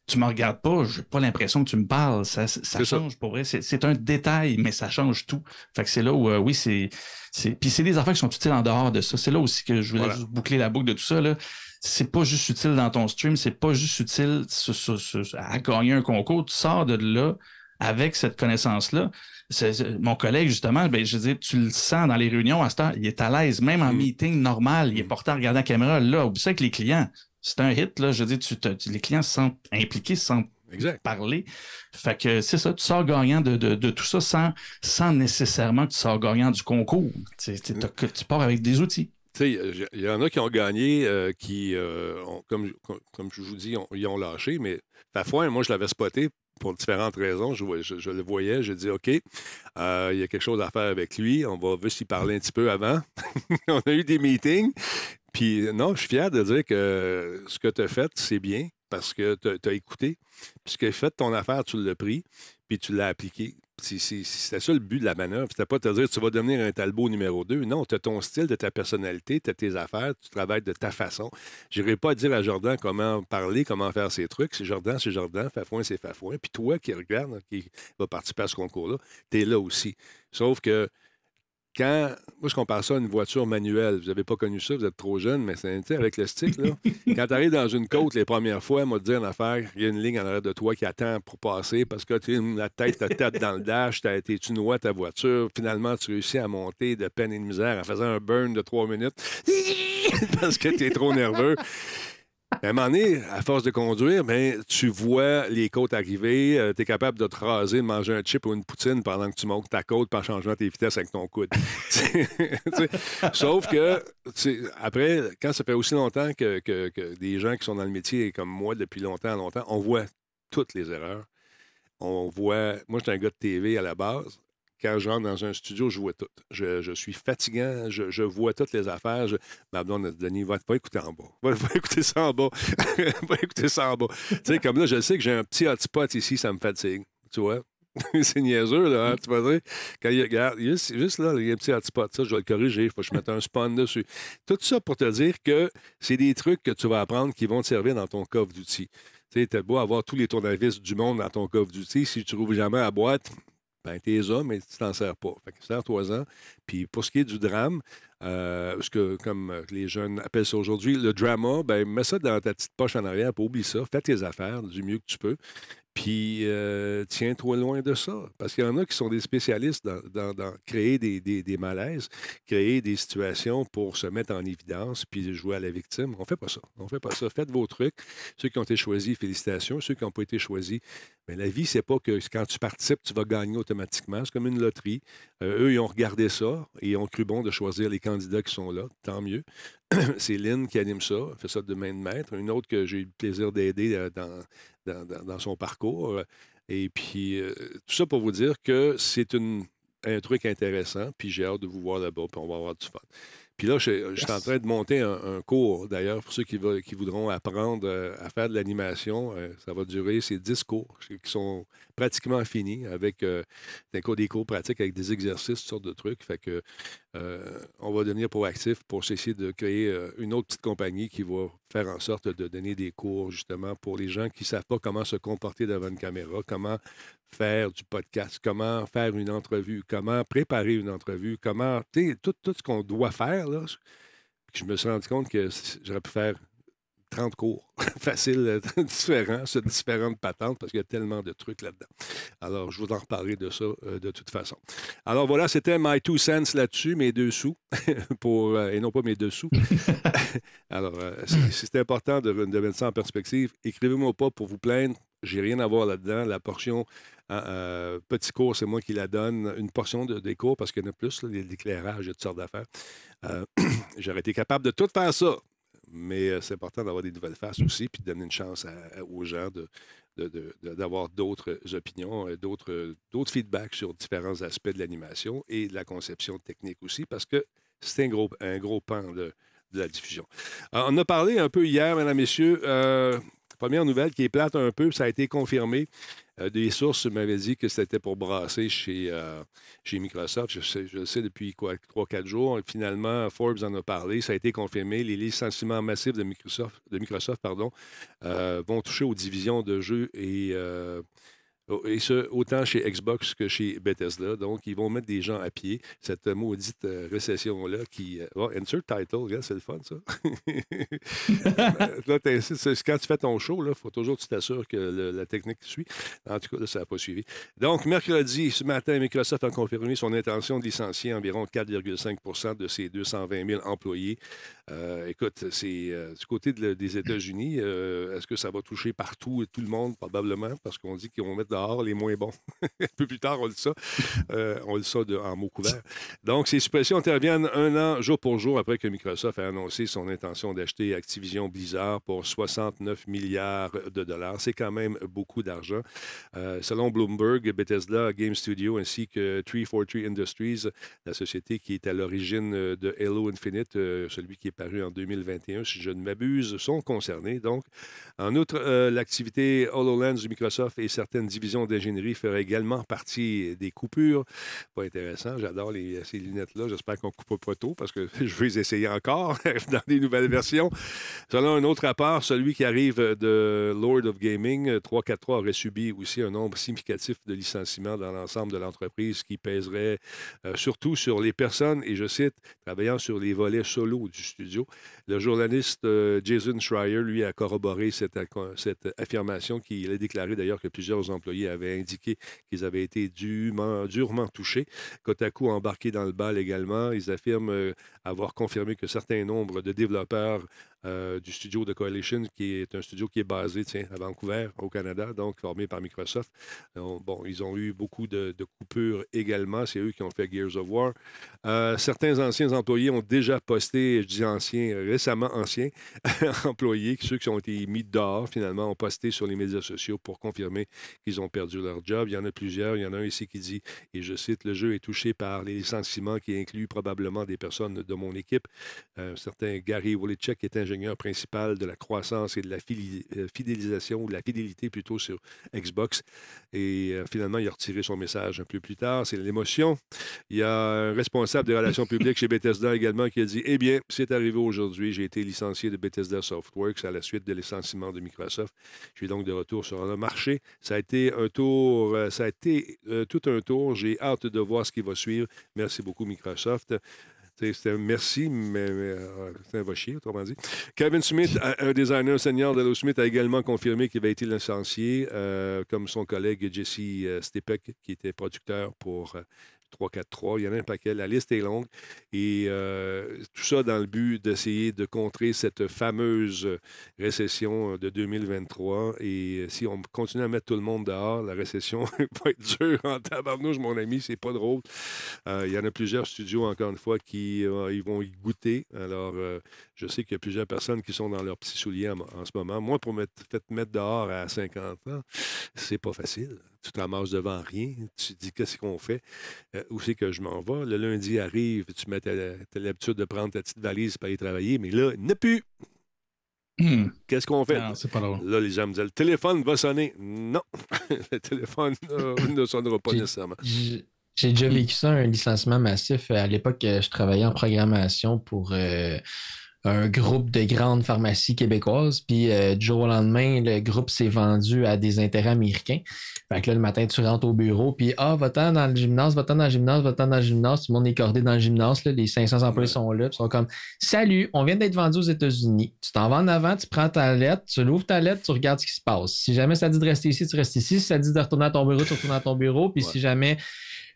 Tu me regardes pas, j'ai pas l'impression que tu me parles. Ça, ça change pour vrai. C'est un détail, mais ça change tout. Fait que c'est là où, euh, oui, c'est. c'est- Puis c'est des affaires qui sont utiles en dehors de ça. C'est là aussi que je voulais Voilà. juste boucler la boucle de tout ça. Là c'est pas juste utile dans ton stream, c'est pas juste utile à gagner un concours. Tu sors de là avec cette connaissance-là. Mon collègue, justement, ben, je veux dire, tu le sens dans les réunions à ce temps, il est à l'aise, même en Mm. meeting normal, il est Mm. porté à regarder la caméra. Là, oublie ça avec les clients. C'est un hit, là. Je veux dire, tu te- tu- les clients se sentent impliqués, se sentent Exact. parler. Fait que c'est ça, tu sors gagnant de, de- de tout ça sans, sans nécessairement que tu sors gagnant du concours. Tu, tu pars avec des outils. Il y en a qui ont gagné, euh, qui, euh, comme, comme- je vous dis, ils ont lâché, mais Fafouin, moi, je l'avais spoté pour différentes raisons. Je, le voyais, j'ai dit, OK, euh, il y a quelque chose à faire avec lui, on va juste y parler un petit peu avant. [laughs] on a eu des meetings, puis non, je suis fier de dire que ce que tu as fait, c'est bien, parce que tu as écouté, puis ce que fait ton affaire, tu l'as pris, puis tu l'as appliqué. C'était ça le but de la manœuvre. C'était pas de te dire tu vas devenir un Talbot numéro 2. Non, tu as ton style, de ta personnalité, tu as tes affaires, tu travailles de ta façon. Je n'irai pas dire à Jordan comment parler, comment faire ses trucs. C'est Jordan, c'est Jordan, Fafouin, c'est Fafouin. Puis toi qui regarde, qui va participer à ce concours-là, tu es là aussi. Sauf que quand. Moi, je compare ça à une voiture manuelle. Vous n'avez pas connu ça, vous êtes trop jeune, mais c'est avec le stick, là. [laughs] quand tu arrives dans une côte les premières fois, moi, te dire une affaire, il y a une ligne en arrière de toi qui attend pour passer parce que tu as la tête te tape dans le dash, t'as été, tu noies ta voiture, finalement, tu réussis à monter de peine et de misère en faisant un burn de trois minutes [laughs] parce que tu es trop nerveux. À un moment donné, à force de conduire, ben, tu vois les côtes arriver, tu es capable de te raser, de manger un chip ou une poutine pendant que tu montes ta côte en changeant tes vitesses avec ton coude. [laughs] Sauf que, après, quand ça fait aussi longtemps que, que- que des gens qui sont dans le métier comme moi depuis longtemps, longtemps, on voit toutes les erreurs. On voit. Moi, j'étais un gars de TV à la base. Quand je rentre dans un studio, je vois tout. Je, je suis fatigant, je, je vois toutes les affaires. Je... Ma blonde a dit, Denis, va, va écouter en bas. Va, va écouter ça en bas. [laughs] va écouter ça en bas. tu sais, comme là, je sais que j'ai un petit hotspot ici, ça me fatigue. Tu vois? [laughs] c'est niaiseux, là, hein, tu vas dire. Quand il regarde, juste, juste là, il y a un petit hotspot, ça, je vais le corriger, il faut que je mette un spawn dessus. Tout ça pour te dire que c'est des trucs que tu vas apprendre qui vont te servir dans ton coffre d'outils. Tu sais, t'as beau avoir tous les tournevis du monde dans ton coffre d'outils, si tu trouves jamais la boîte, ben homme, mais tu t'en sers pas. Fait que sers-toi-en. Puis pour ce qui est du drame, euh, ce que, comme euh, les jeunes appellent ça aujourd'hui, le drama, ben mets ça dans ta petite poche en arrière, pas oublie ça, fais tes affaires du mieux que tu peux. Puis euh, tiens-toi loin de ça. Parce qu'il y en a qui sont des spécialistes dans, créer des, malaises, créer des situations pour se mettre en évidence puis jouer à la victime. On fait pas ça. On fait pas ça. Faites vos trucs. Ceux qui ont été choisis, félicitations. Ceux qui n'ont pas été choisis, mais la vie, c'est pas que quand tu participes, tu vas gagner automatiquement. C'est comme une loterie. Euh, eux, ils ont regardé ça et ils ont cru bon de choisir les candidats qui sont là. Tant mieux. [coughs] c'est Lynn qui anime ça, fait ça de main de maître. Une autre que j'ai eu le plaisir d'aider euh, dans, son parcours. Et puis, euh, tout ça pour vous dire que c'est un truc intéressant, puis j'ai hâte de vous voir là-bas, puis on va avoir du fun. Puis là, je, je suis en train de monter un, un cours, d'ailleurs, pour ceux qui, voudront apprendre euh, à faire de l'animation. euh, ça va durer, c'est 10 cours qui sont pratiquement finis avec euh, des, cours, des cours pratiques avec des exercices, toutes sortes de trucs. Fait que on va devenir proactif pour essayer de créer une autre petite compagnie qui va faire en sorte de donner des cours justement pour les gens qui ne savent pas comment se comporter devant une caméra, comment faire du podcast, comment faire une entrevue, comment préparer une entrevue, comment, tu tout, tout ce qu'on doit faire. Là, je me suis rendu compte que j'aurais pu faire 30 cours [laughs] faciles, euh, [laughs] différents, sur différentes patentes, parce qu'il y a tellement de trucs là-dedans. Alors, je vous en reparlerai de ça euh, de toute façon. Alors voilà, c'était my two cents là-dessus, mes deux sous, [laughs] pour, euh, et non pas mes deux sous. Alors, c'est important de, de mettre ça en perspective. Écrivez-moi pas pour vous plaindre. J'ai rien à voir là-dedans. La portion euh, euh, petit cours, c'est moi qui la donne. Une portion de, des cours, parce qu'il y en a plus, l'éclairage, il y a toutes sortes d'affaires. Euh, [clears throat] J'aurais été capable de tout faire ça. Mais euh, c'est important d'avoir des nouvelles faces aussi, puis de donner une chance aux gens d'avoir d'autres opinions, euh, d'autres, euh, d'autres feedbacks sur différents aspects de l'animation et de la conception technique aussi, parce que c'est un gros, un gros pan de, la diffusion. On a parlé un peu hier, mesdames, messieurs. première nouvelle qui est plate un peu, ça a été confirmé. Euh, des sources m'avaient dit que c'était pour brasser chez, euh, chez Microsoft. Je sais, le sais depuis quoi, 3-4 jours. Finalement, Forbes en a parlé. Ça a été confirmé. Les licenciements massifs de Microsoft, de Microsoft euh, vont toucher aux divisions de jeux et, et ce, autant chez Xbox que chez Bethesda. Donc, ils vont mettre des gens à pied. Cette maudite euh, récession-là qui. euh, oh, insert title, regarde, c'est le fun, ça. [laughs] là, quand tu fais ton show, il faut toujours que tu t'assures que le- la technique suit. En tout cas, là, ça n'a pas suivi. Donc, mercredi, ce matin, Microsoft a confirmé son intention de licencier environ 4,5% de ses 220 000 employés. Euh, écoute, c'est euh, du côté de- des États-Unis. euh, Est-ce que ça va toucher partout et tout le monde? Probablement, parce qu'on dit qu'ils vont mettre dehors les moins bons. [laughs] un peu plus tard, on le sait. [laughs] Euh, on le sait de- en mots couverts. Donc, ces suppressions interviennent un an, jour pour jour, après que Microsoft a annoncé son intention d'acheter Activision Blizzard pour 69 milliards de dollars. C'est quand même beaucoup d'argent. Euh, selon Bloomberg, Bethesda, Game Studio ainsi que 343 Industries, la société qui est à l'origine euh, de Halo Infinite, euh, celui qui est paru en 2021, si je ne m'abuse, sont concernés. Donc, en outre, l'activité HoloLens de Microsoft et certaines divisions d'ingénierie feraient également partie des coupures. Pas intéressant, j'adore ces lunettes-là. J'espère qu'on ne coupe pas tôt parce que [laughs] je veux les essayer encore [laughs] dans des nouvelles versions. Selon un autre rapport, celui qui arrive de Lord of Gaming, euh, 343 aurait subi aussi un nombre significatif de licenciements dans l'ensemble de l'entreprise qui pèserait euh, surtout sur les personnes, et je cite, travaillant sur les volets solo du studio. Le journaliste euh, Jason Schreier, lui, a corroboré cette affirmation qu'il a déclaré d'ailleurs que plusieurs employés avaient indiqué qu'ils avaient été durement, touchés. Kotaku a embarqué dans le bal également. Ils affirment euh, avoir confirmé que certains nombres de développeurs euh, du studio de Coalition, qui est un studio qui est basé tiens, à Vancouver, au Canada, donc formé par Microsoft. Bon, ils ont eu beaucoup de, coupures également. C'est eux qui ont fait Gears of War. Euh, certains anciens employés ont déjà posté, je dis anciens, récemment anciens [laughs] employés, ceux qui ont été mis dehors, finalement, ont posté sur les médias sociaux pour confirmer qu'ils ont perdu leur job. Il y en a plusieurs. Il y en a un ici qui dit, et je cite, le jeu est touché par les licenciements qui incluent probablement des personnes de mon équipe. Un certain Gary Wolichek est ingénieur principal de la croissance et de la euh, fidélisation, ou de la fidélité plutôt sur Xbox. Et euh, finalement, il a retiré son message un peu plus tard. C'est l'émotion. Il y a un responsable des relations publiques chez Bethesda également qui a dit Eh bien, c'est arrivé aujourd'hui. J'ai été licencié de Bethesda Softworks à la suite de licenciement de Microsoft. Je suis donc de retour sur le marché. Ça a été un tour, euh, ça a été tout un tour. J'ai hâte de voir ce qui va suivre. Merci beaucoup, Microsoft. Un merci, mais, mais, euh, c'est un va chier, autrement dit. Kevin Smith, un designer senior d'Hello Smith, a également confirmé qu'il avait été licencié, euh, comme son collègue Jesse euh, Stepek, qui était producteur pour euh, 343. Il y en a un paquet. La liste est longue. Et euh, tout ça dans le but d'essayer de contrer cette fameuse récession euh, de 2023. Et euh, si on continue à mettre tout le monde dehors, la récession [laughs] va être dure en tabarnouche, mon ami. C'est pas drôle. Il y en a plusieurs studios, encore une fois, qui ils vont y goûter. Alors, je sais qu'il y a plusieurs personnes qui sont dans leurs petits souliers en, ce moment. Moi, pour fait mettre dehors à 50 ans, c'est pas facile. Tu te ramasses devant rien. Tu te dis, qu'est-ce qu'on fait? Euh, où c'est que je m'en vais? Le lundi arrive, tu mets l'habitude de prendre ta petite valise pour aller travailler, mais là, a plus. Hmm. Qu'est-ce qu'on fait? Non, pas. Là, les gens me disent, le téléphone va sonner. Non, [laughs] le téléphone euh, ne sonnera pas nécessairement. J'ai déjà vécu ça, un licenciement massif. À l'époque, je travaillais en programmation pour euh, un groupe de grandes pharmacies québécoises. Puis euh, du jour au lendemain, le groupe s'est vendu à des intérêts américains. Fait que là, le matin, tu rentres au bureau, puis ah, va-t'en dans le gymnase, va-t'en dans le gymnase, va-t'en dans le gymnase. Tout le monde est cordé dans le gymnase. là. Les 500 employés sont là. puis ils sont comme Salut, on vient d'être vendu aux États-Unis. Tu t'en vas en avant, tu prends ta lettre, tu l'ouvres ta lettre, tu regardes ce qui se passe. Si jamais ça dit de rester ici, tu restes ici. Si ça dit de retourner à ton bureau, tu retournes à ton bureau. Puis Ouais. si jamais.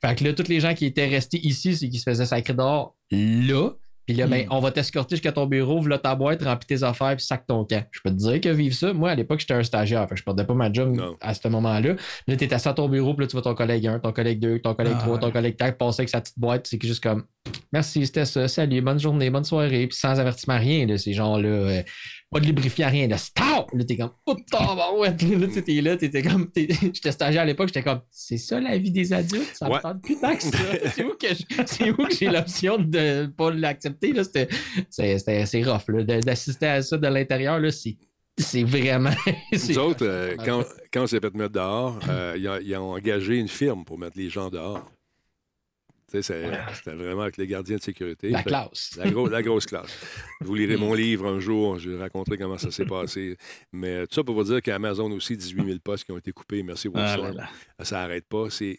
Fait que là, tous les gens qui étaient restés ici, c'est qu'ils se faisaient sacrer dehors là. Puis là, ben, Hmm. on va t'escorter jusqu'à ton bureau, voilà ta boîte, remplis tes affaires, puis sac ton camp. Je peux te dire que vivre ça, moi, à l'époque, j'étais un stagiaire. Fait que je perdais pas ma job Non. à ce moment-là. Là, t'es assis à ton bureau, puis là, tu vois ton collègue 1, ton collègue 2, ton collègue Ah, 3, ton collègue 4 passer avec sa petite boîte. C'est juste comme Merci, c'était ça. Salut, bonne journée, bonne soirée. Puis sans avertissement, rien, là, ces gens-là. euh, pas de lubrifiant, rien. Là, stop! Là, t'es comme, oh, tabarouette! [laughs] Là, tu sais, t'es là, t'étais comme, [laughs] j'étais stagiaire à l'époque, j'étais comme, c'est ça la vie des adultes? Ça Ouais. me tente plus tant que ça. [laughs] C'est où que j'ai l'option de pas l'accepter? là? C'était, c'est, rough, là. D'assister à ça de l'intérieur, là, c'est, c'est vraiment. Nous autres, euh, quand, quand on s'est fait mettre dehors, euh, ils, ont, ils ont engagé une firme pour mettre les gens dehors. C'était vraiment avec les gardiens de sécurité. La Fait- classe. La, gros- la grosse classe. Vous lirez mon livre un jour, je vais raconter comment ça s'est passé. Mais tout ça pour vous dire qu'Amazon aussi, 18 000 postes qui ont été coupés. Merci, Ah là Wilson. là. Ça n'arrête pas. C'est-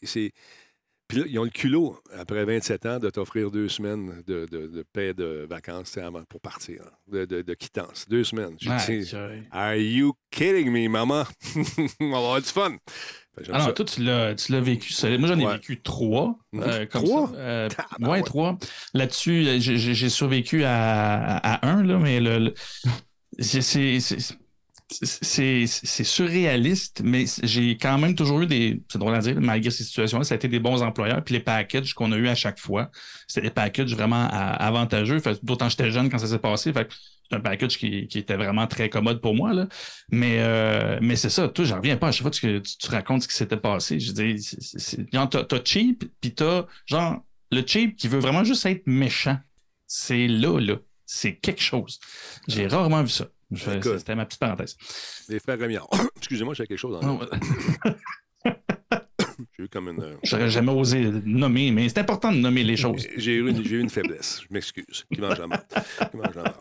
Puis là, ils ont le culot, après 27 ans, de t'offrir deux semaines de, de, de paix de vacances avant, pour partir, hein, de, de, quittance. Deux semaines. Ouais, dit, c'est- Are you kidding me, maman? [laughs] On va avoir du fun. Ah ça. toi, tu l'as, tu l'as vécu. Moi, j'en ai Ouais. vécu trois. Mhm. euh, comme Trois? Euh, Tabarouette. ouais, trois. Là-dessus, euh, j'ai, survécu à, à un, là, mais le, le- [laughs] c'est, c'est, surréaliste, mais j'ai quand même toujours eu des. C'est drôle à dire, malgré ces situations-là, ça a été des bons employeurs. Puis les packages qu'on a eu à chaque fois, c'était des packages vraiment à- avantageux. D'autant que j'étais jeune quand ça s'est passé. Fait que c'est un package qui, qui était vraiment très commode pour moi. Là. Mais, euh, mais c'est ça, toi, j'en reviens pas à chaque fois que tu, tu racontes ce qui s'était passé. Je dis, t'as cheap, puis t'as genre le cheap qui veut vraiment juste être méchant. C'est là, là. C'est quelque chose. J'ai rarement vu ça. C'était ma petite parenthèse. Les frères Rémillard. [coughs] Excusez-moi, j'ai quelque chose en [coughs] J'ai eu comme une. euh, J'aurais jamais osé nommer, mais c'est important de nommer les choses. J'ai eu, eu une faiblesse. Je m'excuse. Qui mange la marde? Qui mange la marde?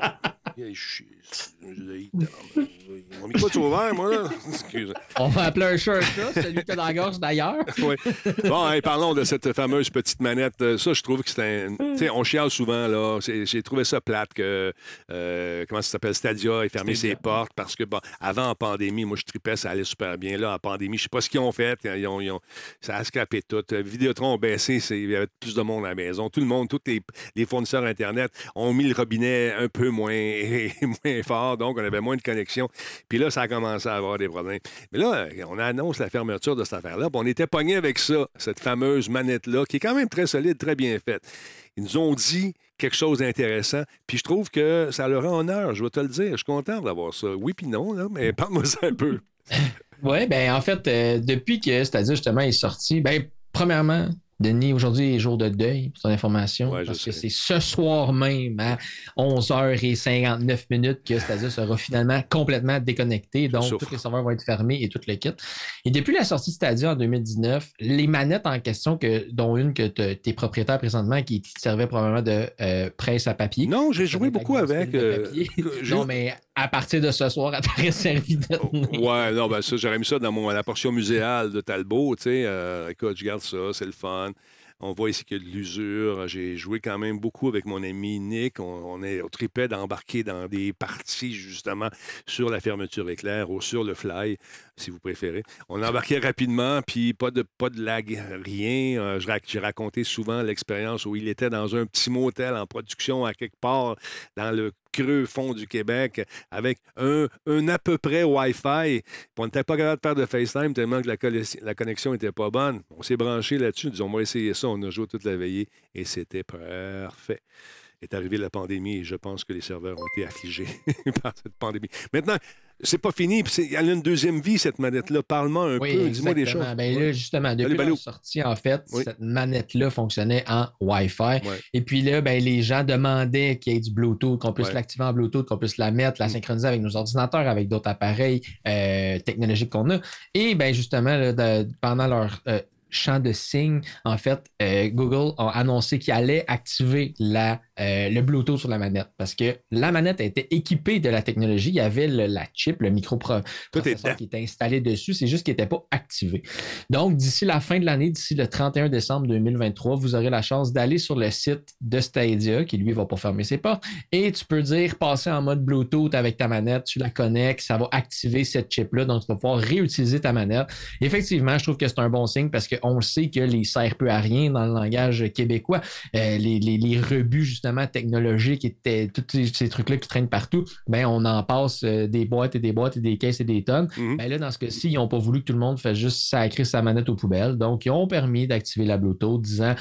Micro est ouvert, moi, là. [laughs] Excusez. On va appeler un shirt là, celui que t'as dans la gorge d'ailleurs. [laughs] Ouais. Bon, parlons de cette fameuse petite manette. Euh, Ça, je trouve que c'est un. Tu sais, on chiale souvent, là. J'ai trouvé ça plate que. euh, comment ça s'appelle? Stadia ait fermé ses portes parce que, bon, avant, en pandémie, moi, je tripais, ça allait super bien. Là, en pandémie, je sais pas ce qu'ils ont fait. Ils ont, ils ont- ça a scrapé tout. Euh, Vidéotron a baissé. c'est- Il y avait plus de monde à la maison. Tout le monde, tous les, les fournisseurs Internet ont mis le robinet un peu moins, [laughs] moins fort. Donc, on avait moins de connexion. Puis là, ça a commencé à avoir des problèmes. Mais là, on annonce la fermeture de cette affaire-là. on était pogné avec ça, cette fameuse manette-là, qui est quand même très solide, très bien faite. Ils nous ont dit quelque chose d'intéressant, puis je trouve que ça leur rend honneur, je vais te le dire. Je suis content d'avoir ça. Oui puis non, là, mais [laughs] parle-moi ça un peu. [laughs] Oui, ben en fait, euh, depuis que c'est-à-dire justement est sorti, ben premièrement, Denis, aujourd'hui est jour de deuil, pour ton information, Ouais, parce que c'est ce soir même à 11h59 minutes que c'est-à-dire sera finalement complètement déconnecté. Donc, tous les serveurs vont être fermés et tout le kit. Et depuis la sortie de Stadia en 2019, les manettes en question, que, dont une que tu es propriétaire présentement, qui te servait probablement de euh, presse à papier. Non, j'ai joué beaucoup avec. euh, non, mais à partir de ce soir, elle t'aurait servi Ouais, non, ben ça, j'aurais mis ça dans mon, la portion muséale de Talbot, tu sais. euh, écoute, je garde ça, c'est le fun. On voit ici qu'il y a de l'usure. J'ai joué quand même beaucoup avec mon ami Nick. On, est au tripet d'embarquer dans des parties, justement, sur la fermeture éclair ou sur le fly, si vous préférez. On embarquait rapidement, puis pas de, pas de lag, rien. Euh, J'ai raconté souvent l'expérience où il était dans un petit motel en production à quelque part dans le creux fond du Québec avec un, un à peu près Wi-Fi. On n'était pas capable de faire de FaceTime tellement que la, la connexion n'était pas bonne. On s'est branché là-dessus. Disons, on va ça. On a joué toute la veillée et c'était parfait. Est arrivée la pandémie et je pense que les serveurs ont été affligés [laughs] par cette pandémie. Maintenant, c'est pas fini. Elle a une deuxième vie, cette manette-là. Parle-moi un Oui, peu. Dis-moi des choses. Ben là, justement, depuis la sortie, en fait, Oui. cette manette-là fonctionnait en Wi-Fi. Ouais. Et puis là, ben, les gens demandaient qu'il y ait du Bluetooth, qu'on puisse Ouais. l'activer en Bluetooth, qu'on puisse la mettre, la Mm. synchroniser avec nos ordinateurs, avec d'autres appareils euh, technologiques qu'on a. Et ben, justement, là, de- pendant leur euh, champ de signes, en fait, euh, Google a annoncé qu'il allait activer la, euh, le Bluetooth sur la manette parce que la manette était équipée de la technologie. Il y avait le- la chip, le microprocesseur qui était installé dessus. C'est juste qu'il n'était pas activé. Donc, d'ici la fin de l'année, d'ici le 31 décembre 2023, vous aurez la chance d'aller sur le site de Stadia, qui lui va pas fermer ses portes, et tu peux dire passer en mode Bluetooth avec ta manette, tu la connectes, ça va activer cette chip-là, donc tu vas pouvoir réutiliser ta manette. Effectivement, je trouve que c'est un bon signe parce qu'on le sait que les sert peu à rien dans le langage québécois. Euh, les, les- les rebuts, justement, technologiques, étaient, tous ces, trucs-là qui traînent partout, ben, on en passe euh, des boîtes et des boîtes et des caisses et des tonnes. Mhm. Ben là, dans ce cas-ci, ils n'ont pas voulu que tout le monde fasse juste sacrer sa manette aux poubelles. Donc, ils ont permis d'activer la Bluetooth, disant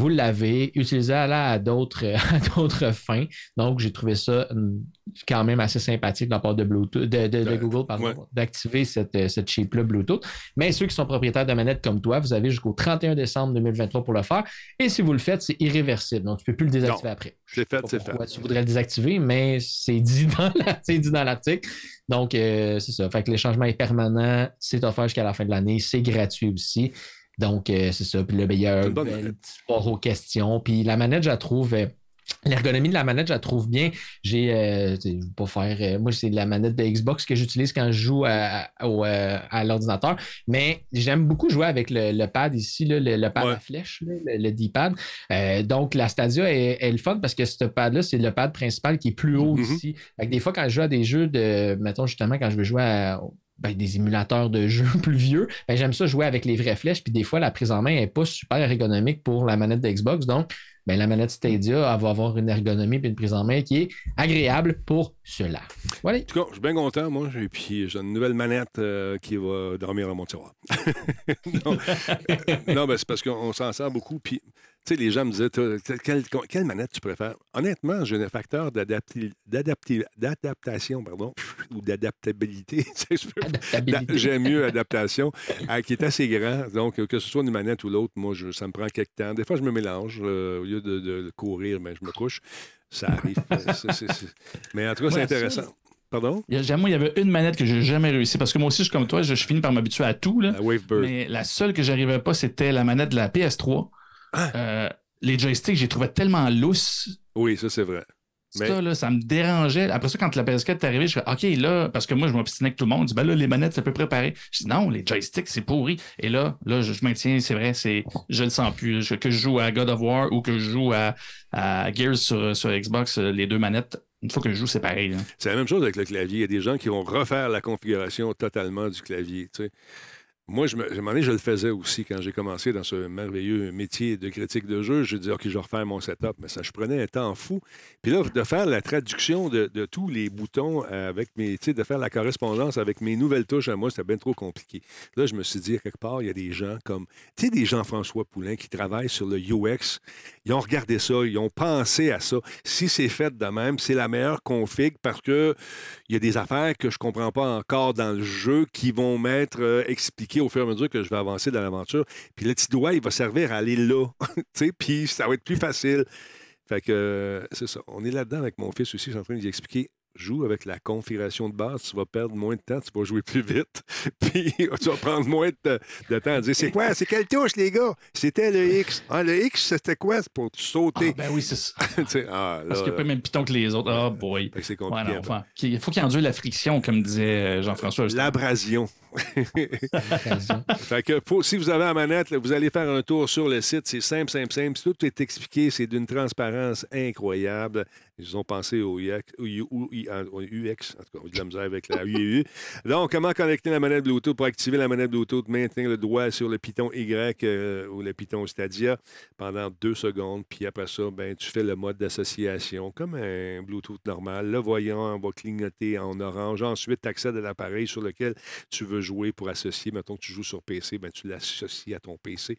vous l'avez, utilisez-la à d'autres, [laughs] à d'autres fins. Donc, j'ai trouvé ça hum, quand même assez sympathique de la part de, Bluetooth, de, de- de Euh, Google pardon, ouais. d'activer cette, euh, cette chip-là Bluetooth. Mais ceux qui sont propriétaires de manettes comme toi, vous avez jusqu'au 31 décembre 2023 pour le faire. Et si vous le faites, c'est irréversible. Donc, tu ne peux plus le désactiver Non. après. C'est fait, c'est fait. tu voudrais le désactiver, mais c'est dit [laughs] dans la- c'est dit dans l'article. Donc, euh, c'est ça. Fait que le changement est permanent, c'est offert jusqu'à la fin de l'année, c'est gratuit aussi. Donc, euh, c'est ça. Puis là, ben, il y a un bel sport aux questions. Puis la manette, je la trouve. euh, L'ergonomie de la manette, je la trouve bien. J'ai, euh, je vais pas faire. euh, moi, c'est la manette de Xbox que j'utilise quand je joue à, euh, l'ordinateur. Mais j'aime beaucoup jouer avec le, le pad ici, là, le, le pad Ouais. à flèche, là, le, le D-pad. Euh, donc, la Stadia est, est le fun parce que ce pad-là, c'est le pad principal qui est plus haut Mhm. ici. Fait que des fois, quand je joue à des jeux de, mettons justement, quand je veux jouer à ben, des émulateurs de jeux [laughs] plus vieux, ben, j'aime ça jouer avec les vraies flèches. Puis des fois, la prise en main n'est pas super ergonomique pour la manette de Xbox. Donc, ben, la manette Stadia va avoir une ergonomie et une prise en main qui est agréable pour cela. Voilà. En tout cas, je suis bien content, moi. Et puis, j'ai une nouvelle manette euh, qui va dormir dans mon tiroir. [laughs] non, non, ben, c'est parce qu'on s'en sert beaucoup. Puis, tu sais, les gens me disaient, quelle, quelle manette tu préfères? Honnêtement, j'ai un facteur d'adaptation, pardon, ou d'adaptabilité. [laughs] Adaptabilité. J'aime mieux adaptation, euh, qui est assez grand. Donc, euh, que ce soit une manette ou l'autre, moi, je- ça me prend quelques temps. Des fois, je me mélange. euh, au lieu de, de courir, mais je me couche. Ça arrive. Mais en tout cas, c'est intéressant. Pardon? Il y a- Moi, il y avait une manette que j'ai jamais réussi parce que moi aussi, je suis comme toi, je, je finis par m'habituer à tout. Là. La Wavebird. Mais la seule que j'arrivais pas, c'était la manette de la PS3. Ah. Euh, les joysticks, j'ai trouvé tellement lousse. Oui, ça, c'est vrai. Mais- Ça, là, ça me dérangeait. Après ça, quand la PS4 est arrivée, je fais OK, là, parce que moi, je m'obstinais avec tout le monde. Je dis, ben là, les manettes, c'est à peu près pareil. Je dis, non, les joysticks, c'est pourri. Et là, là, je, je maintiens, c'est vrai, c'est, je le sens plus. Je- que je joue à God of War ou que je joue à, à Gears sur, sur Xbox, euh, les deux manettes, une fois que je joue, c'est pareil. C'est la même chose avec le clavier. Il y a des gens qui vont refaire la configuration totalement du clavier. tu sais. Moi, je me, à un je le faisais aussi quand j'ai commencé dans ce merveilleux métier de critique de jeu. Je dis, OK, je vais refaire mon setup. Mais ça, je prenais un temps fou. Puis là, de faire la traduction de, tous les boutons avec mes. Tu sais, de faire la correspondance avec mes nouvelles touches à moi, c'était bien trop compliqué. Là, je me suis dit, quelque part, il y a des gens comme. Tu sais, des Jean-François Poulain qui travaillent sur le UX. Ils ont regardé ça, ils ont pensé à ça. Si c'est fait de même, c'est la meilleure config parce que il y a des affaires que je comprends pas encore dans le jeu qui vont m'être euh, expliquées au fur et à mesure que je vais avancer dans l'aventure. Puis le petit doigt, il va servir à aller là. [laughs] puis ça va être plus facile. Fait que euh, c'est ça. On est là-dedans avec mon fils aussi. Je suis en train de lui expliquer. Joue avec la configuration de base, tu vas perdre moins de temps, tu vas jouer plus vite, [laughs] puis tu vas prendre moins de, de temps à dire c'est quoi, c'est quelle touche, les gars? C'était le X. Ah, le X, c'était quoi? C'est pour Ah, sauter. ben oui, c'est ça. [laughs] Ah, là, Parce qu'il n'y a pas même piton que les autres. Ah, boy. C'est Ouais, compliqué. non, un peu. enfin, qu'il- il faut qu'il endure la friction, comme disait euh, Jean-François. justement. L'abrasion. [laughs] Fait que si vous avez la manette, là, vous allez faire un tour sur le site. C'est simple, simple, simple. Tout est expliqué. C'est d'une transparence incroyable. Ils ont pensé au UX, en tout cas, on a de la misère avec la UU. [laughs] Donc, comment connecter la manette Bluetooth pour activer la manette Bluetooth, maintenir le doigt sur le piton Y euh, ou le piton Stadia pendant deux secondes, puis après ça, ben, tu fais le mode d'association comme un Bluetooth normal. Le voyant va clignoter en orange. Ensuite, tu accèdes à l'appareil sur lequel tu veux jouer pour associer. Mettons que tu joues sur PC, ben, tu l'associes à ton PC.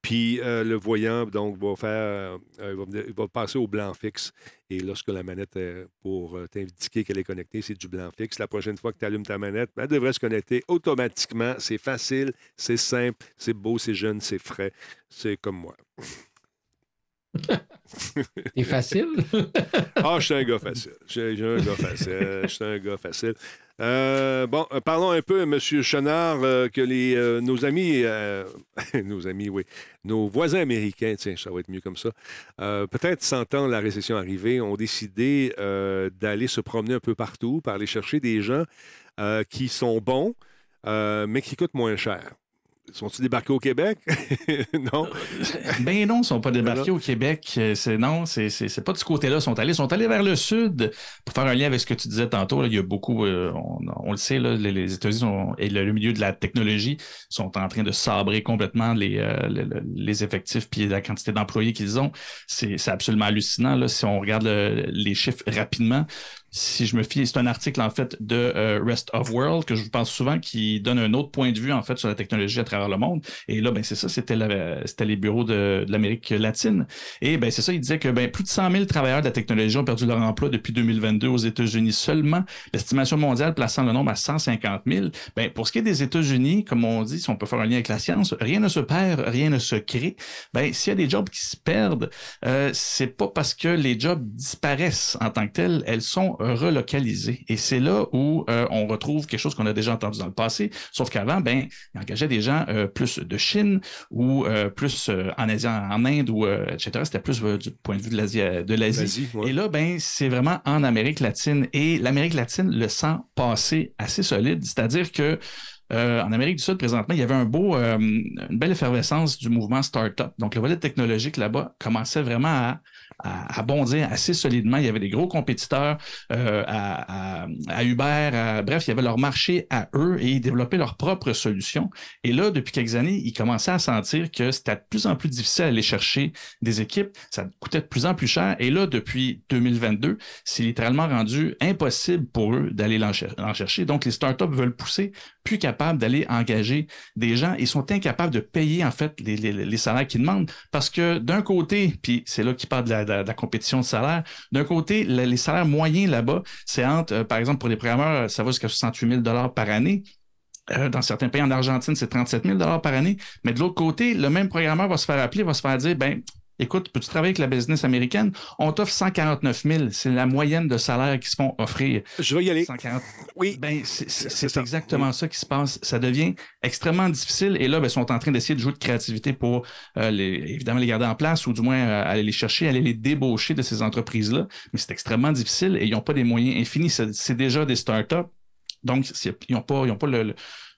Puis euh, le voyant, donc, va faire, euh, va passer au blanc fixe. Et lorsque la manette, euh, pour euh, t'indiquer qu'elle est connectée, c'est du blanc fixe, la prochaine fois que tu allumes ta manette, elle devrait se connecter automatiquement. C'est facile, c'est simple, c'est beau, c'est jeune, c'est frais. C'est comme moi. [laughs] C'est facile? [laughs] Ah, je suis un gars facile. Suis un gars facile. Je suis un gars facile. Euh, bon, euh, parlons un peu, M. Chenard, euh, que les, nos amis, [laughs] nos amis, oui, nos voisins américains, tiens, ça va être mieux comme ça, peut-être sentant la récession arriver, ont décidé d'aller se promener un peu partout, par aller chercher des gens qui sont bons, mais qui coûtent moins cher. Sont-ils débarqués au Québec? [laughs] non. Ben non, ils ne sont pas débarqués au Québec. Euh, C'est, non, c'est, c'est, c'est pas de ce côté-là. Ils sont allés, ils sont allés vers le sud. Pour faire un lien avec ce que tu disais tantôt, là, il y a beaucoup, euh, on, on le sait, là, les, les États-Unis sont- et le, le milieu de la technologie sont en train de sabrer complètement les, euh, le- le- les effectifs puis la quantité d'employés qu'ils ont. C'est, c'est absolument hallucinant. Là, si on regarde le- les chiffres rapidement, si je me fie, c'est un article en fait de euh, Rest of World que je pense souvent qui donne un autre point de vue en fait sur la technologie à travers le monde. Et là, ben c'est ça, c'était, c'était les bureaux de, de l'Amérique latine. Et ben c'est ça, il disait que ben plus de 100 000 travailleurs de la technologie ont perdu leur emploi depuis 2022 aux États-Unis seulement. L'estimation mondiale plaçant le nombre à 150 000. Ben pour ce qui est des États-Unis, comme on dit, si on peut faire un lien avec la science, rien ne se perd, rien ne se crée. Ben s'il y a des jobs qui se perdent, euh, c'est pas parce que les jobs disparaissent en tant que tels, elles sont relocalisées. Et c'est là où euh, on retrouve quelque chose qu'on a déjà entendu dans le passé, sauf qu'avant, ben, il engageait des gens euh, plus de Chine ou euh, plus en Asie, en Inde ou etc. C'était plus du point de vue de l'Asie. De l'Asie. Ouais. Et là, ben, c'est vraiment en Amérique latine. Et l'Amérique latine le sent passer assez solide. C'est-à-dire que euh, en Amérique du Sud, présentement, il y avait un beau, euh, une belle effervescence du mouvement startup. Donc, le volet technologique là-bas commençait vraiment à, à, à bondir assez solidement. Il y avait des gros compétiteurs euh, à, à, à Uber. à- bref, il y avait leur marché à eux et ils développaient leurs propres solutions. Et là, depuis quelques années, ils commençaient à sentir que c'était de plus en plus difficile d'aller chercher des équipes. Ça coûtait de plus en plus cher. Et là, depuis 2022, c'est littéralement rendu impossible pour eux d'aller en chercher. Donc, les startups veulent pousser, plus capables d'aller engager des gens. Ils sont incapables de payer, en fait, les, salaires qu'ils demandent. Parce que d'un côté, puis c'est là qu'ils parlent de la, compétition de salaire, d'un côté, le- les salaires moyens là-bas, c'est entre, euh, par exemple, pour les programmeurs, ça va jusqu'à 68 000 par année. Euh, dans certains pays en Argentine, c'est 37 000 par année. Mais de l'autre côté, le même programmeur va se faire appeler, va se faire dire, ben, écoute, peux-tu travailler avec la business américaine? On t'offre 149 000. C'est la moyenne de salaire qu'ils se font offrir. Je vais y aller. 140 Oui. ben, c'est- ça. exactement ça qui se passe. Ça devient extrêmement difficile et là, ben, ils sont en train d'essayer de jouer de créativité pour euh, les- évidemment les garder en place ou du moins euh, aller les chercher, aller les débaucher de ces entreprises-là. Mais c'est extrêmement difficile et ils n'ont pas des moyens infinis. C'est déjà des startups. Donc, ils n'ont pas, ils ont pas le, le-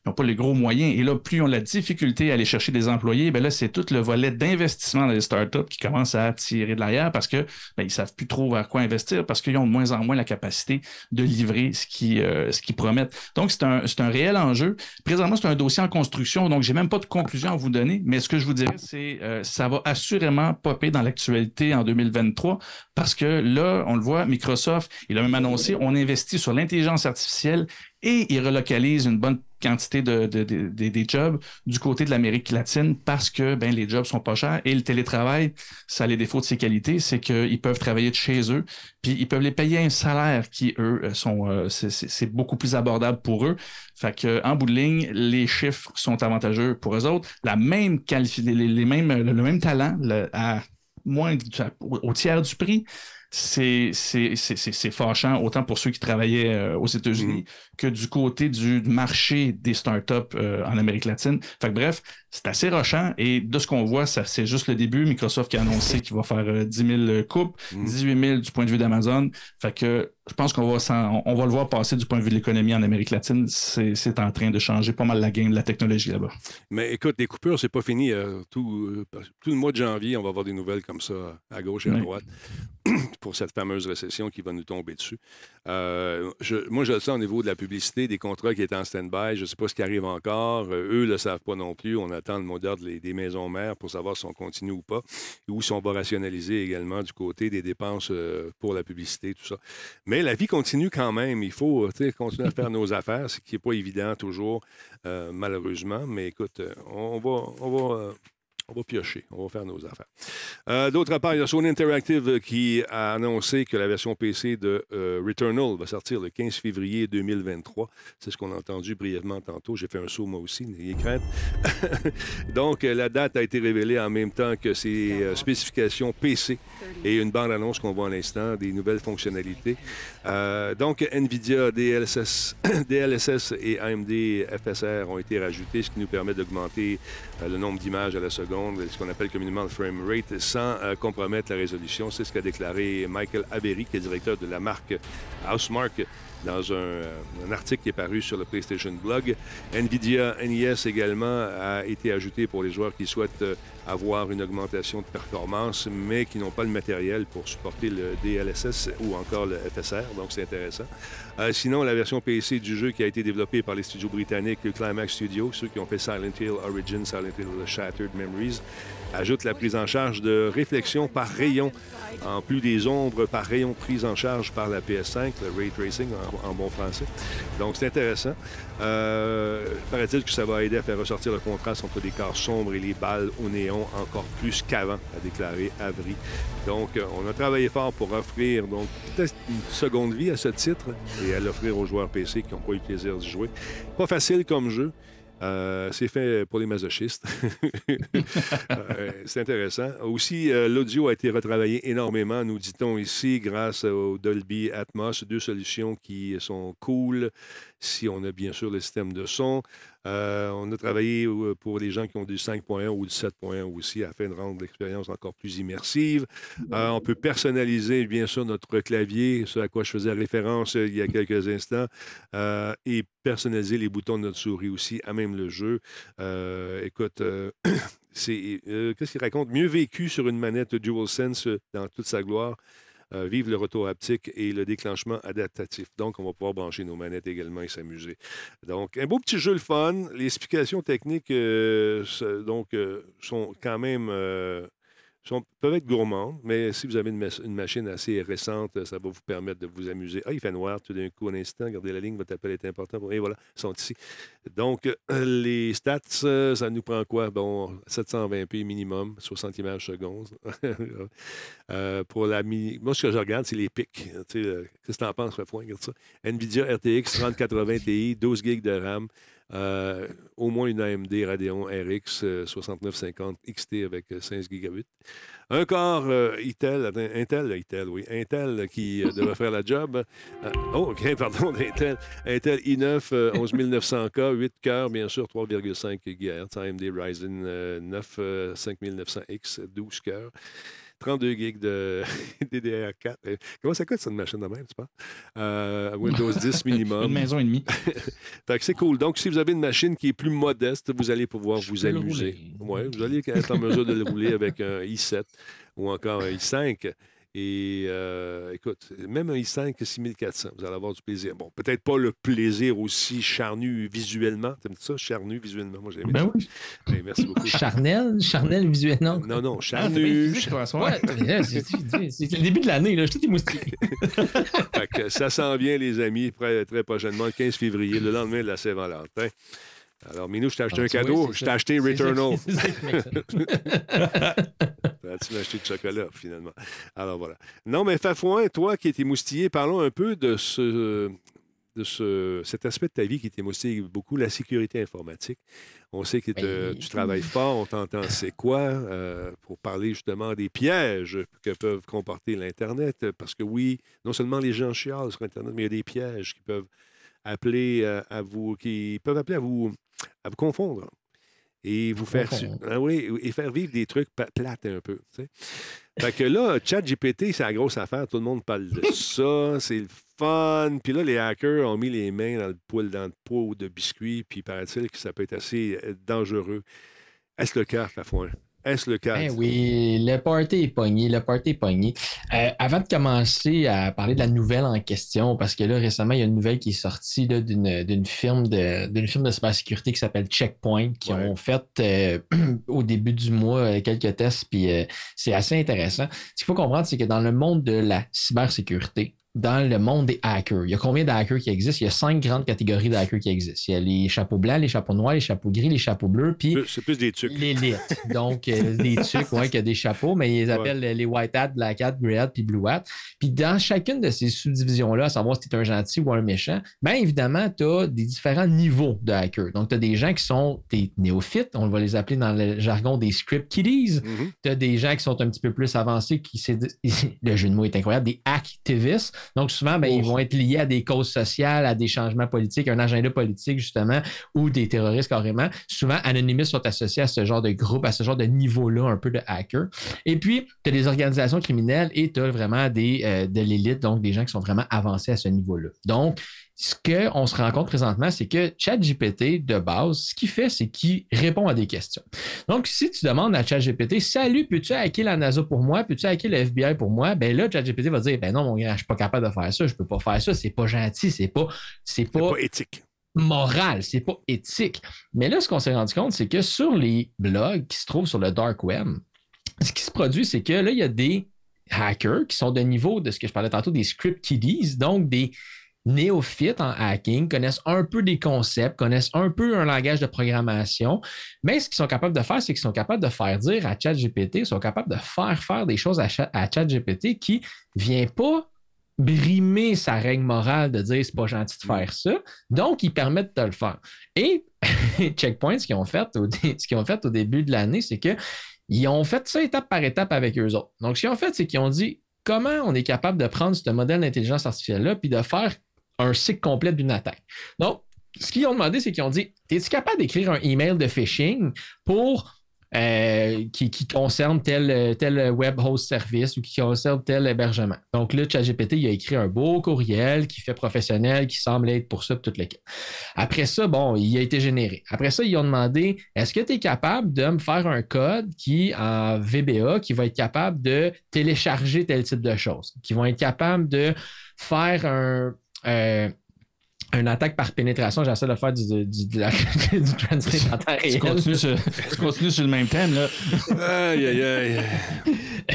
n'ont pas les gros moyens. Et là, plus ils ont la difficulté à aller chercher des employés, ben là, c'est tout le volet d'investissement dans les startups qui commence à tirer de l'arrière parce que ben, ils savent plus trop vers quoi investir parce qu'ils ont de moins en moins la capacité de livrer ce qu'ils euh, qu'ils promettent. Donc, c'est un, un réel enjeu. Présentement, c'est un dossier en construction, donc j'ai même pas de conclusion à vous donner, mais ce que je vous dirais, c'est euh, ça va assurément popper dans l'actualité en 2023 parce que là, on le voit, Microsoft, il a même annoncé, on investit sur l'intelligence artificielle et il relocalise une bonne quantité de, de- de- de- des jobs du côté de l'Amérique latine parce que ben, les jobs sont pas chers et le télétravail, ça a les défauts de ses qualités, c'est qu'ils peuvent travailler de chez eux, puis ils peuvent les payer un salaire qui, eux, euh, sont euh, c'est- beaucoup plus abordable pour eux. Fait que en bout de ligne, les chiffres sont avantageux pour eux autres. La même les, mêmes, le, même talent le- à moins au tiers du prix. C'est c'est- c'est- c'est- c'est fâchant, autant pour ceux qui travaillaient euh, aux États-Unis que du côté du marché des startups euh, en Amérique latine. Fait que bref, c'est assez rochant et de ce qu'on voit, ça c'est juste le début. Microsoft qui a annoncé qu'il va faire euh, 10 000 coupes, Mm. 18 000 du point de vue d'Amazon. Fait que je pense qu'on va, s'en- on, va le voir passer du point de vue de l'économie en Amérique latine. C'est c'est en train de changer pas mal la game de la technologie là-bas. Mais écoute, les coupures, c'est pas fini. euh, tout, euh, tout le mois de janvier, on va avoir des nouvelles comme ça à gauche et à Oui. droite. [clears throat] pour cette fameuse récession qui va nous tomber dessus. Euh, je- moi, je le sais au niveau de la publicité, des contrats qui étaient en stand-by. Je ne sais pas ce qui arrive encore. Euh, eux ne le savent pas non plus. On attend le mot des- maisons mères pour savoir si on continue ou pas, ou si on va rationaliser également du côté des dépenses euh, pour la publicité, tout ça. Mais la vie continue quand même. Il faut continuer à faire nos affaires, ce qui n'est pas évident toujours, euh, malheureusement. Mais écoute, euh, on va, on va piocher. On va faire nos affaires. Euh, D'autre part, il y a Sony Interactive qui a annoncé que la version PC de euh, Returnal va sortir le 15 février 2023. C'est ce qu'on a entendu brièvement tantôt. J'ai fait un saut moi aussi, n'ayez crainte. [laughs] Donc, la date a été révélée en même temps que ses euh, spécifications PC et une bande-annonce qu'on voit à l'instant, des nouvelles fonctionnalités. Donc, NVIDIA, DLSS, [coughs] et AMD FSR ont été rajoutés, ce qui nous permet d'augmenter le nombre d'images à la seconde, ce qu'on appelle communément le frame rate, sans euh, compromettre la résolution. C'est ce qu'a déclaré Michael Avery, qui est directeur de la marque Housemark, dans un, euh, un article qui est paru sur le PlayStation Blog. NVIDIA NES également a été ajouté pour les joueurs qui souhaitent euh, avoir une augmentation de performance, mais qui n'ont pas le matériel pour supporter le DLSS ou encore le FSR, donc c'est intéressant. Euh, sinon, la version PC du jeu qui a été développée par les studios britanniques Climax Studios, ceux qui ont fait Silent Hill Origin, Silent Hill Shattered Memories, ajoute la prise en charge de réflexion par rayon, en plus des ombres par rayon prise en charge par la PS5, le Ray Tracing en, en bon français. Donc, c'est intéressant. Euh, paraît-il que ça va aider à faire ressortir le contraste entre les corps sombres et les balles au néon encore plus qu'avant, a déclaré Avery. Donc, euh, on a travaillé fort pour offrir donc peut-être une seconde vie à ce titre et à l'offrir aux joueurs PC qui n'ont pas eu le plaisir d'y jouer. Pas facile comme jeu. Euh, c'est fait pour les masochistes. [laughs] Euh, c'est intéressant. Aussi, euh, l'audio a été retravaillé énormément, nous dit-on ici, grâce au Dolby Atmos, deux solutions qui sont cool si on a bien sûr le système de son. Euh, on a travaillé euh, pour les gens qui ont du 5.1 ou du 7.1 aussi afin de rendre l'expérience encore plus immersive. Euh, on peut personnaliser bien sûr notre clavier, ce à quoi je faisais référence il y a quelques instants, et personnaliser les boutons de notre souris aussi, à même le jeu. Écoute, [coughs] c'est qu'est-ce qu'il raconte? Mieux vécu sur une manette DualSense dans toute sa gloire. Euh, vive le retour haptique et le déclenchement adaptatif. Donc, on va pouvoir brancher nos manettes également et s'amuser. Donc, un beau petit jeu le fun. Les explications techniques euh, donc, euh, sont quand même sont- peuvent être gourmandes, mais si vous avez une, machine assez récente, ça va vous permettre de vous amuser. Ah, il fait noir tout d'un coup, un instant. Regardez la ligne, votre appel est important. Et voilà, ils sont ici. Donc, euh, les stats, euh, ça nous prend quoi? Bon, 720p minimum, 60 images secondes. [laughs] Euh, pour la mini... Moi, ce que je regarde, c'est les pics. Euh, Qu'est-ce que tu en penses, Fafouin? Regarde ça? NVIDIA RTX 3080 Ti, 12 GB de RAM, euh, au moins une AMD Radeon RX euh, 6950 XT avec euh, 16 gigabits. Un corps euh, Intel, Intel, Intel, oui, Intel qui euh, [laughs] devrait faire la job. Euh, oh, OK, [laughs] pardon, Intel. Intel i9 euh, 11900K, 8 cœurs, bien sûr, 3,5 GHz. AMD Ryzen euh, 9 euh, 5900X, 12 cœurs. 32 gigs de [laughs] DDR4. Euh, Comment ça coûte, cette machine de même, tu penses? Euh, Windows 10 [laughs] minimum. Une maison et demie. [laughs] Fait que c'est cool. Donc, si vous avez une machine qui est plus modeste, vous allez pouvoir Je vous amuser. vous allez être en mesure de le rouler avec un i7 ou encore un i5. Et euh, écoute, même un i5 6400, vous allez avoir du plaisir. Bon, peut-être pas le plaisir aussi charnu visuellement. T'aimes ça, charnu visuellement? Moi, j'aime Ben oui. merci beaucoup. Charnel, charnel visuellement. Non, non, Ah, charnu. c'est le début de l'année, là. Je suis tout émoustillé. [laughs] Ça s'en vient, les amis, très, très prochainement, le 15 février, le lendemain de la Saint-Valentin. Alors, Minou, je t'ai acheté Ah, un vois, cadeau. Je t'ai acheté Returnal. [laughs] Tu m'as acheté de chocolat, finalement? Alors, voilà. Non, mais Fafouin, toi qui es émoustillé, parlons un peu de ce de ce, cet aspect de ta vie qui t'émoustille beaucoup, la sécurité informatique. On sait que te- Oui. tu travailles fort, on t'entend c'est quoi, euh, pour parler justement des pièges que peuvent comporter l'Internet? Parce que oui, non seulement les gens chialent sur Internet, mais il y a des pièges qui peuvent appeler euh, à vous, qui peuvent appeler à vous, à vous confondre et vous faire, ah oui, et faire vivre des trucs plates un peu. tu sais. Fait que là, ChatGPT, c'est la grosse affaire. Tout le monde parle de ça. C'est le fun. Puis là, les hackers ont mis les mains dans le poil, dans le pot de biscuits. Puis paraît-il que ça peut être assez euh, dangereux. Est-ce le cas, Fafouin? Est-ce le cas? Ben oui, le party est pogné, le party est pogné. Euh, avant de commencer à parler de la nouvelle en question, parce que là, récemment, il y a une nouvelle qui est sortie d'une, firme de d'une firme de cybersécurité qui s'appelle Checkpoint, qui Ouais. ont fait euh, [clears throat] au début du mois euh, quelques tests, puis euh, c'est assez intéressant. Ce qu'il faut comprendre, c'est que dans le monde de la cybersécurité, dans le monde des hackers, il y a combien de hackers qui existent? Il y a cinq grandes catégories de hackers qui existent. Il y a les chapeaux blancs, les chapeaux noirs, les chapeaux gris, les chapeaux bleus, puis C'est plus des trucs. L'élite. Donc, euh, [laughs] des trucs, ouais, qui a des chapeaux, mais ils appellent les white hat, black hat, grey hat, puis blue hat. Puis dans chacune de ces subdivisions-là, à savoir si tu es un gentil ou un méchant, bien évidemment, tu as des différents niveaux de hackers. Donc, tu as des gens qui sont des néophytes, on va les appeler dans le jargon des script kiddies. Mhm. Tu as des gens qui sont un petit peu plus avancés, qui [laughs] le jeu de mots est incroyable, des activistes. Donc, souvent, ben, ils vont être liés à des causes sociales, à des changements politiques, un agenda politique, justement, ou des terroristes carrément. Souvent, Anonymous sont associés à ce genre de groupe, à ce genre de niveau-là, un peu de hacker. Et puis, tu as des organisations criminelles et tu as vraiment des, euh, de l'élite, donc des gens qui sont vraiment avancés à ce niveau-là. Donc, ce qu'on se rend compte présentement, c'est que ChatGPT, de base, ce qu'il fait, c'est qu'il répond à des questions. Donc, si tu demandes à ChatGPT, salut, peux-tu hacker la NASA pour moi? Peux-tu hacker le FBI pour moi? Ben là, ChatGPT va dire, ben non, mon gars, je suis pas capable de faire ça, je peux pas faire ça, c'est pas gentil, c'est pas, c'est pas, pas éthique. moral, c'est pas éthique. Mais là, ce qu'on s'est rendu compte, c'est que sur les blogs qui se trouvent sur le dark web, ce qui se produit, c'est que là, il y a des hackers qui sont de niveau de ce que je parlais tantôt, des script kiddies, donc des néophytes en hacking, connaissent un peu des concepts, connaissent un peu un langage de programmation, mais ce qu'ils sont capables de faire, c'est qu'ils sont capables de faire dire à ChatGPT, ils sont capables de faire faire des choses à, Cha- à ChatGPT qui ne vient pas brimer sa règle morale de dire c'est pas gentil de faire ça. Donc, ils permettent de le faire. Et [laughs] Checkpoint, ce qu'ils ont fait ce qu'ils ont fait au début de l'année, c'est que ils ont fait ça étape par étape avec eux autres. Donc, ce qu'ils ont fait, c'est qu'ils ont dit comment on est capable de prendre ce modèle d'intelligence artificielle-là puis de faire un cycle complet d'une attaque. Donc, ce qu'ils ont demandé, c'est qu'ils ont dit Es-tu capable d'écrire un email de phishing pour euh, qui, qui concerne tel, tel web host service ou qui concerne tel hébergement? Donc là, ChatGPT, il a écrit un beau courriel qui fait professionnel, qui semble être pour ça, toute l'équipe. Après ça, bon, il a été généré. Après ça, ils ont demandé est-ce que tu es capable de me faire un code qui, en VBA, qui va être capable de télécharger tel type de choses, qui vont être capables de faire un. Euh, une attaque par pénétration, j'essaie de faire du, du, du, [laughs] du translate en temps Tu réel. continues, sur, tu continues sur le même thème, là. Aïe, aïe, aïe.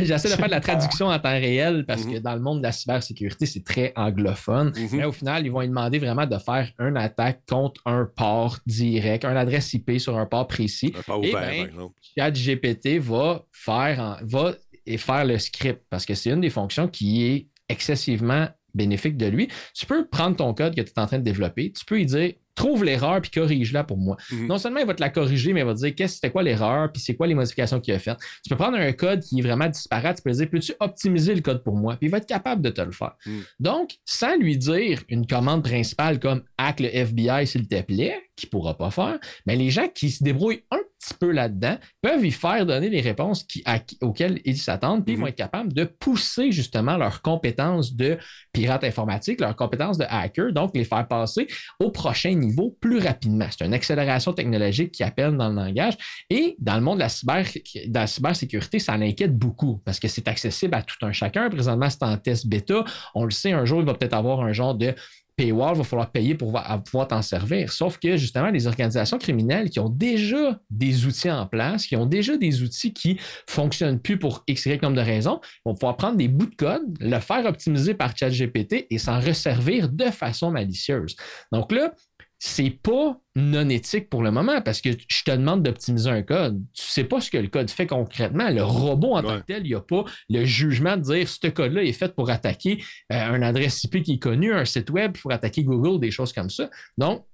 J'essaie de faire de la traduction en temps réel parce que Mhm. dans le monde de la cybersécurité, c'est très anglophone. Mhm. Mais au final, ils vont lui demander vraiment de faire une attaque contre un port direct, une adresse IP sur un port précis. Pas Eh ouvert, ben, par exemple. ChatGPT va faire, en- va et faire le script parce que c'est une des fonctions qui est excessivement bénéfique de lui. Tu peux prendre ton code que tu es en train de développer, tu peux lui dire trouve l'erreur puis corrige-la pour moi. Mhm. Non seulement il va te la corriger, mais il va te dire qu'est-ce c'était quoi l'erreur puis c'est quoi les modifications qu'il a faites. Tu peux prendre un code qui est vraiment disparate, tu peux lui dire peux-tu optimiser le code pour moi? Puis il va être capable de te le faire. Mhm. Donc, sans lui dire une commande principale comme hack le FBI s'il te plaît, qu'il ne pourra pas faire, mais les gens qui se débrouillent un petit peu là-dedans peuvent y faire donner les réponses qui- à- auxquelles ils s'attendent, puis ils Mhm. vont être capables de pousser justement leurs compétences de pirate informatique, leurs compétences de hacker, donc les faire passer au prochain niveau plus rapidement. C'est une accélération technologique qui appelle dans le langage. Et dans le monde de la, cyber, de la cybersécurité, ça l'inquiète beaucoup parce que c'est accessible à tout un chacun. Présentement, c'est en test bêta. On le sait, un jour, il va peut-être avoir un genre de paywall, il va falloir payer pour pouvoir t'en servir. Sauf que justement, les organisations criminelles qui ont déjà des outils en place, qui ont déjà des outils qui fonctionnent plus pour X, Y nombre de raisons, vont pouvoir prendre des bouts de code, le faire optimiser par ChatGPT et s'en resservir de façon malicieuse. Donc là, c'est pas non éthique pour le moment parce que je te demande d'optimiser un code. Tu sais pas ce que le code fait concrètement. Le robot en tant que tel, il n'y a pas le jugement de dire ce code-là est fait pour attaquer euh, un adresse IP qui est connu, un site web pour attaquer Google, des choses comme ça. Donc,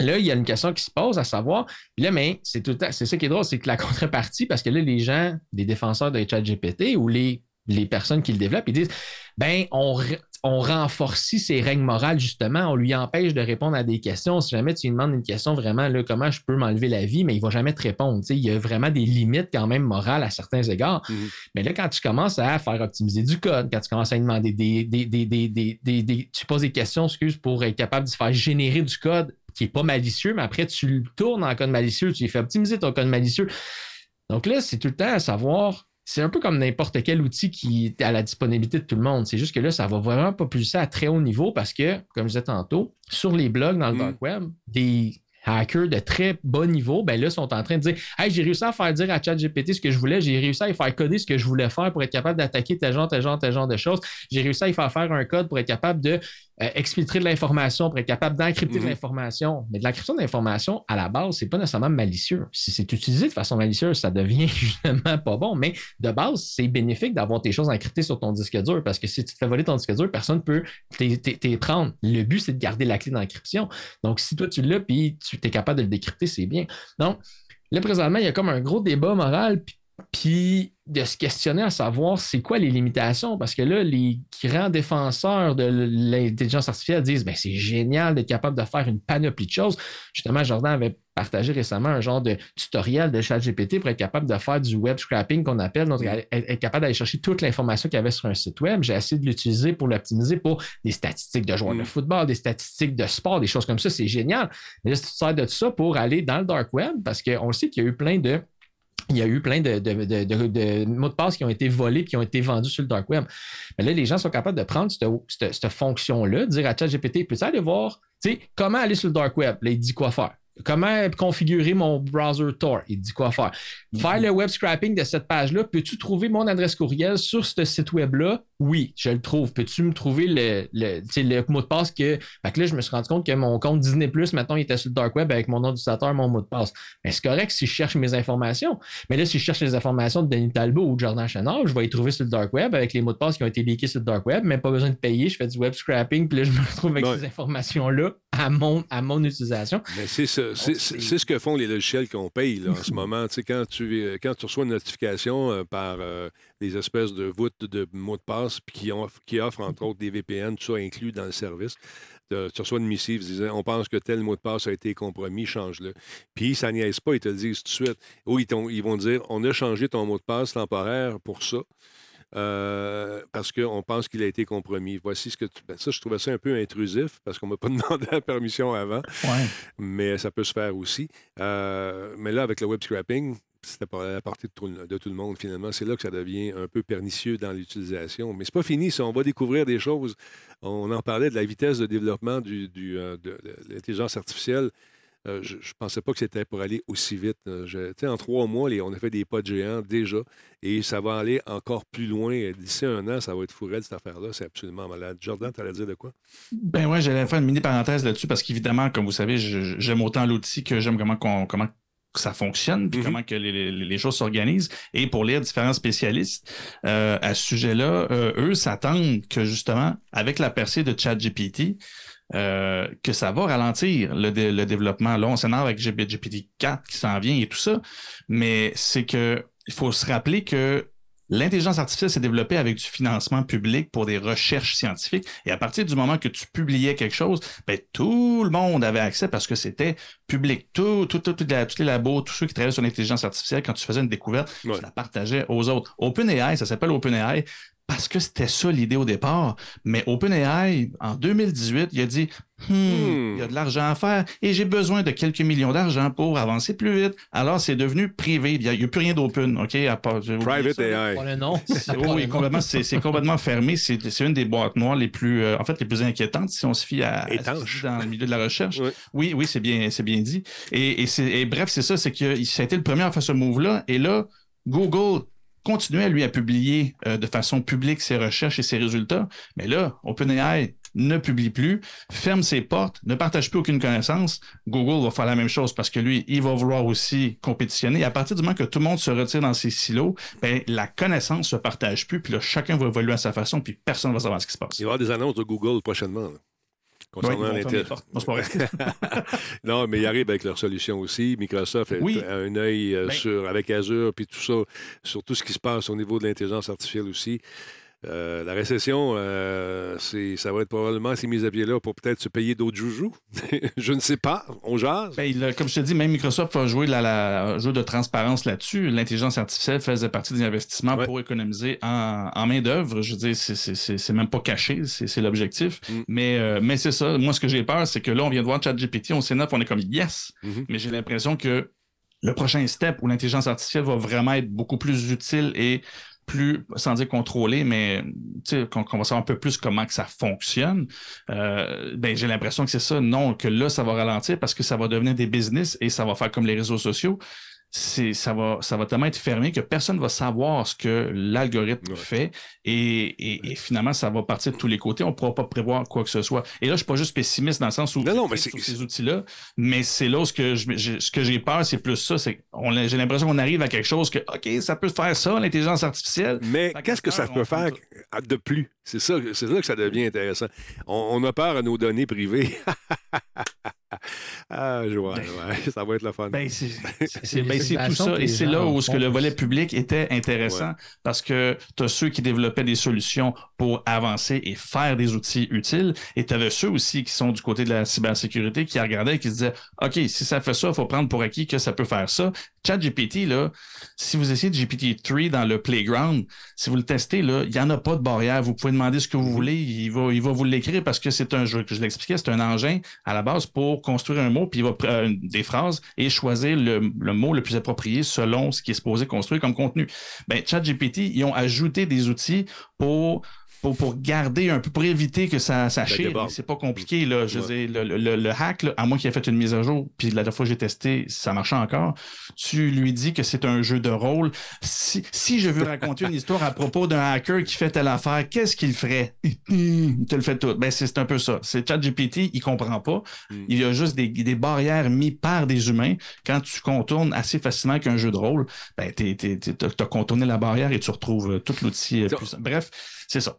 Là, il y a une question qui se pose à savoir, puis là, mais c'est tout c'est ça qui est drôle, c'est que la contrepartie, parce que là, les gens, les défenseurs de ChatGPT ou les, les personnes qui le développent, ils disent ben, on, on renforcit ses règles morales, justement, on lui empêche de répondre à des questions. Si jamais tu lui demandes une question vraiment, là, comment je peux m'enlever la vie, mais il ne va jamais te répondre. Il y a vraiment des limites quand même morales à certains égards. Mhm. Mais là, quand tu commences à faire optimiser du code, quand tu commences à lui demander des, des, des, des, des, des- des- tu poses des questions, excuse, pour être capable de se faire générer du code qui n'est pas malicieux, mais après, tu le tournes en code malicieux, tu lui fais optimiser ton code malicieux. Donc là, c'est tout le temps à savoir. C'est un peu comme n'importe quel outil qui est à la disponibilité de tout le monde. C'est juste que là, ça va vraiment pas ça à très haut niveau parce que, comme je disais tantôt, sur les blogs dans le Mm. dark web, des hackers de très bas niveau, ben là, sont en train de dire Hey, j'ai réussi à faire dire à ChatGPT ce que je voulais, j'ai réussi à y faire coder ce que je voulais faire pour être capable d'attaquer tel genre, tel genre, tel genre de choses. J'ai réussi à y faire faire un code pour être capable de euh, exfiltrer de l'information, pour être capable d'encrypter de Mhm. l'information. Mais de l'encryption d'information, à la base, c'est pas nécessairement malicieux. Si c'est utilisé de façon malicieuse, ça devient [laughs] justement pas bon. Mais de base, c'est bénéfique d'avoir tes choses encryptées sur ton disque dur parce que si tu te fais voler ton disque dur, personne ne peut t'es prendre. Le but, c'est de garder la clé d'encryption. Donc, si toi, tu l'as puis tu es capable de le décrypter, c'est bien. Donc, là, présentement, il y a comme un gros débat moral puis de se questionner à savoir c'est quoi les limitations parce que là, les grands défenseurs de l'intelligence artificielle disent ben, c'est génial d'être capable de faire une panoplie de choses. Justement, Jordan avait partagé récemment un genre de tutoriel de ChatGPT pour être capable de faire du web scrapping qu'on appelle, donc être, capable d'aller chercher toute l'information qu'il y avait sur un site web. J'ai essayé de l'utiliser pour l'optimiser pour des statistiques de joueurs de Mm. football, des statistiques de sport, des choses comme ça. C'est génial. Mais là, si tu te sers de tout ça pour aller dans le dark web, parce qu'on sait qu'il y a eu plein de il y a eu plein de, mots de passe qui ont été volés, qui ont été vendus sur le dark web. Mais là, les gens sont capables de prendre cette, fonction-là, dire à ChatGPT, peux-tu aller voir tu sais, comment aller sur le dark web? Il dit quoi faire? Comment configurer mon browser Tor? Il dit quoi faire? Faire le web scrapping de cette page-là, peux-tu trouver mon adresse courriel sur ce site web-là? Oui, je le trouve. Peux-tu me trouver le, le, le mot de passe que. Fait que là, je me suis rendu compte que mon compte Disney, maintenant, il était sur le dark web avec mon nom d'utilisateur, mon mot de passe. Mais c'est correct si je cherche mes informations. Mais là, si je cherche les informations de Denis Talbot ou de Jordan Chenard, je vais les trouver sur le dark web avec les mots de passe qui ont été leakés sur le dark web, même pas besoin de payer. Je fais du web scrapping, puis là, je me retrouve avec Ouais. ces informations-là à mon, à mon utilisation. Mais c'est ce, ce que font les logiciels qu'on paye là, en ce [laughs] moment. Tu sais, quand, tu, quand tu reçois une notification euh, par euh, des espèces de voûtes de mots de passe puis qui, offrent, qui offrent, entre autres, des VPN, tout ça inclus dans le service, de- tu reçois une missive disant on pense que tel mot de passe a été compromis, change-le. Puis ça niaise pas, ils te le disent tout de suite. Ou ils, vont dire on a changé ton mot de passe temporaire pour ça. euh, parce qu'on pense qu'il a été compromis. Voici ce que tu... ben, ça, je trouvais ça un peu intrusif parce qu'on m'a pas [laughs] demandé la permission avant Ouais. mais ça peut se faire aussi. Euh, mais là, avec le web scrapping, c'était à portée de tout, le- monde, finalement. C'est là que ça devient un peu pernicieux dans l'utilisation. Mais c'est pas fini, ça. On va découvrir des choses. On en parlait de la vitesse de développement euh, de, l'intelligence artificielle. Euh, je ne pensais pas que c'était pour aller aussi vite. Euh, je- en trois mois, on a fait des pas de géants déjà. Et ça va aller encore plus loin. D'ici un an, ça va être fourré cette affaire-là. C'est absolument malade. Jordan, tu allais dire de quoi? Ben ouais, j'allais faire une mini parenthèse là-dessus parce qu'évidemment, comme vous savez, j'aime autant l'outil que j'aime comment, qu'on- comment ça fonctionne, puis Mhm. comment que les, les- les choses s'organisent. Et pour lire différents spécialistes euh, à ce sujet-là, euh, eux s'attendent que justement, avec la percée de ChatGPT, euh, que ça va ralentir le, dé- le développement. Là, on s'énerve avec GPT 4 qui s'en vient et tout ça, mais c'est que il faut se rappeler que L'intelligence artificielle s'est développée avec du financement public pour des recherches scientifiques. Et à partir du moment que tu publiais quelque chose, ben, tout le monde avait accès parce que c'était public. Tout, tout, tout, tout la- tous les labos, tous ceux qui travaillaient sur l'intelligence artificielle, quand tu faisais une découverte, Ouais. tu la partageais aux autres. OpenAI, ça s'appelle OpenAI parce que c'était ça l'idée au départ. Mais OpenAI, en 2018, il a dit Hmm, Hmm. il y a de l'argent à faire et j'ai besoin de quelques millions d'argent pour avancer plus vite. Alors, c'est devenu privé. Il n'y a, il y a plus rien d'open, OK? À part, Private. AI. Pas le nom. [laughs] C'est- oui, complètement, c'est complètement fermé. C'est une des boîtes noires les plus, euh, en fait, les plus inquiétantes si on se fie à, à ce qui se Étanche. dit dans le milieu de la recherche. Oui. Oui, oui, c'est bien, c'est bien dit. Et, et c'est- et bref, c'est ça, c'est que ça a été le premier à faire ce move-là. Et là, Google continuait, lui, à publier euh, de façon publique ses recherches et ses résultats. Mais là, OpenAI ne publie plus, ferme ses portes, ne partage plus aucune connaissance. Google va faire la même chose parce que lui, il va vouloir aussi compétitionner. À partir du moment que tout le monde se retire dans ses silos, ben, la connaissance se partage plus, puis là, chacun va évoluer à sa façon, puis personne ne va savoir ce qui se passe. Il va y avoir des annonces de Google prochainement. Concernant portes. [laughs] Non, mais ils arrivent avec leur solution aussi. Microsoft a Oui. a un œil euh, Ben- sur, avec Azure, puis tout ça, sur tout ce qui se passe au niveau de l'intelligence artificielle aussi. Euh, la récession, euh, ça va être probablement ces mises à pied-là pour peut-être se payer d'autres joujoux. [laughs] je ne sais pas. On jase. Ben, comme je te dis, même Microsoft va jouer la, la- un jeu de transparence là-dessus. L'intelligence artificielle faisait partie des investissements Ouais. pour économiser en, en main-d'œuvre. Je veux dire, c'est- même pas caché, c'est l'objectif. Mm. Mais, euh, mais c'est ça. Moi, ce que j'ai peur, c'est que là, on vient de voir ChatGPT, on s'énerve, on est comme yes. Mhm. Mais j'ai l'impression que le prochain step où l'intelligence artificielle va vraiment être beaucoup plus utile et plus, sans dire contrôlé, mais qu'on va savoir un peu plus comment que ça fonctionne, euh, ben, j'ai l'impression que c'est ça. Non, que là, ça va ralentir parce que ça va devenir des business et ça va faire comme les réseaux sociaux ça va, ça va tellement être fermé que personne ne va savoir ce que l'algorithme fait et, finalement, ça va partir de tous les côtés. On ne pourra pas prévoir quoi que ce soit. Et là, je ne suis pas juste pessimiste dans le sens où non, non, mais ces outils-là, mais c'est là où ce que, ce que j'ai peur, c'est plus ça. C'est j'ai l'impression qu'on arrive à quelque chose que, OK, ça peut faire ça, l'intelligence artificielle. Mais qu'est-ce que ça peut faire de plus? C'est ça, c'est là que ça devient intéressant. On, on a peur à nos données privées. [laughs] [laughs] ah, je vois, ben, ça va être la fun. Ben, c'est [laughs] ben, tout ça. Et c'est là où ce que le volet public était intéressant parce que tu as ceux qui développaient des solutions pour avancer et faire des outils utiles. Et tu avais ceux aussi qui sont du côté de la cybersécurité qui regardaient et qui se disaient OK, si ça fait ça, il faut prendre pour acquis que ça peut faire ça. ChatGPT, là, si vous essayez de GPT-3 dans le playground, si vous le testez, là, il n'y en a pas de barrière. Vous pouvez demander ce que vous mm-hmm. voulez, il va, il va vous l'écrire parce que c'est un jeu. Que je l'expliquais, c'est un engin à la base pour construire un mot, puis il va euh, des phrases et choisir le, mot le plus approprié selon ce qui est supposé construire comme contenu. Ben, ChatGPT, ils ont ajouté des outils pour pour, garder un peu, pour éviter que ça, ça C'est pas compliqué, là. Je le, hack, à moins qu'il ait fait une mise à jour, puis la dernière fois que j'ai testé, ça marchait encore. Tu lui dis que c'est un jeu de rôle. Si, si je veux raconter une histoire à propos d'un hacker qui fait telle affaire, qu'est-ce qu'il ferait? Il te le fait tout. Ben, c'est un peu ça. C'est ChatGPT, il comprend pas. Hmm. Il y a juste des, des, barrières mises par des humains. Quand tu contournes assez facilement qu'un jeu de rôle, ben, tu as contourné la barrière et tu retrouves tout l'outil. Euh, Bref, c'est ça.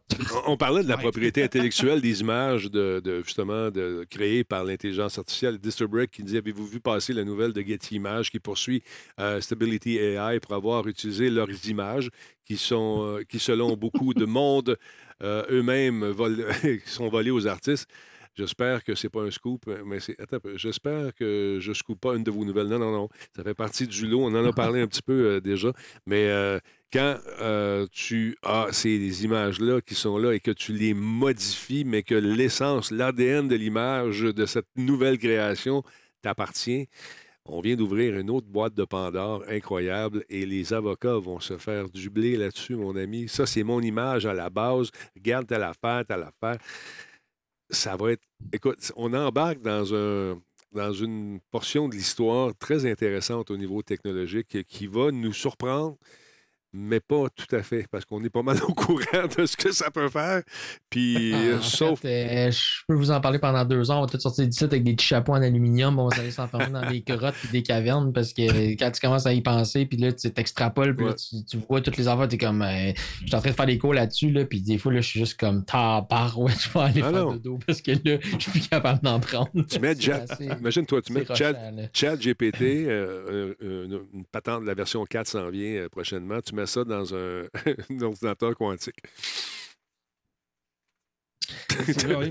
On parlait de la propriété [laughs] intellectuelle des images de, justement de, créées par l'intelligence artificielle. Disturbrick qui dit Avez-vous vu passer la nouvelle de Getty Images qui poursuit euh, Stability AI pour avoir utilisé leurs images qui sont euh, qui, selon beaucoup de monde, euh, eux-mêmes [laughs] sont volées aux artistes? J'espère que c'est pas un scoop, mais c'est. Attends, j'espère que je ne scoop pas une de vos nouvelles. Non, non, non. Ça fait partie du lot. On en a [laughs] parlé un petit peu déjà. Mais quand euh, tu as ces images-là qui sont là et que tu les modifies, mais que l'essence, l'ADN de l'image de cette nouvelle création t'appartient, on vient d'ouvrir une autre boîte de Pandore incroyable et les avocats vont se faire du blé là-dessus, mon ami. Ça, c'est mon image à la base. Regarde telle affaire, telle affaire. Ça va être. Écoute, on embarque dans un dans une portion de l'histoire très intéressante au niveau technologique qui va nous surprendre mais pas tout à fait, parce qu'on est pas mal [laughs] au courant de ce que ça peut faire. Puis, [laughs] ah, euh, sauf. Euh, je peux vous en parler pendant deux ans. On va tout sortir d'ici avec des petits chapeaux en aluminium. On va aller s'enfermer dans des grottes et des cavernes, parce que quand tu commences à y penser, puis là, tu t'extrapoles, puis là, tu, vois toutes les affaires, tu es comme. Euh, je suis en train de faire des cours là-dessus, là, puis des fois, là, je suis juste comme, par ouais, [laughs] je vais aller ah faire de dos, parce que là, je suis plus capable d'en prendre. Tu mets Imagine-toi, tu mets Chat, GPT, une, patente de la version 4 s'en vient prochainement. Tu mets ça dans un, [laughs] ordinateur quantique.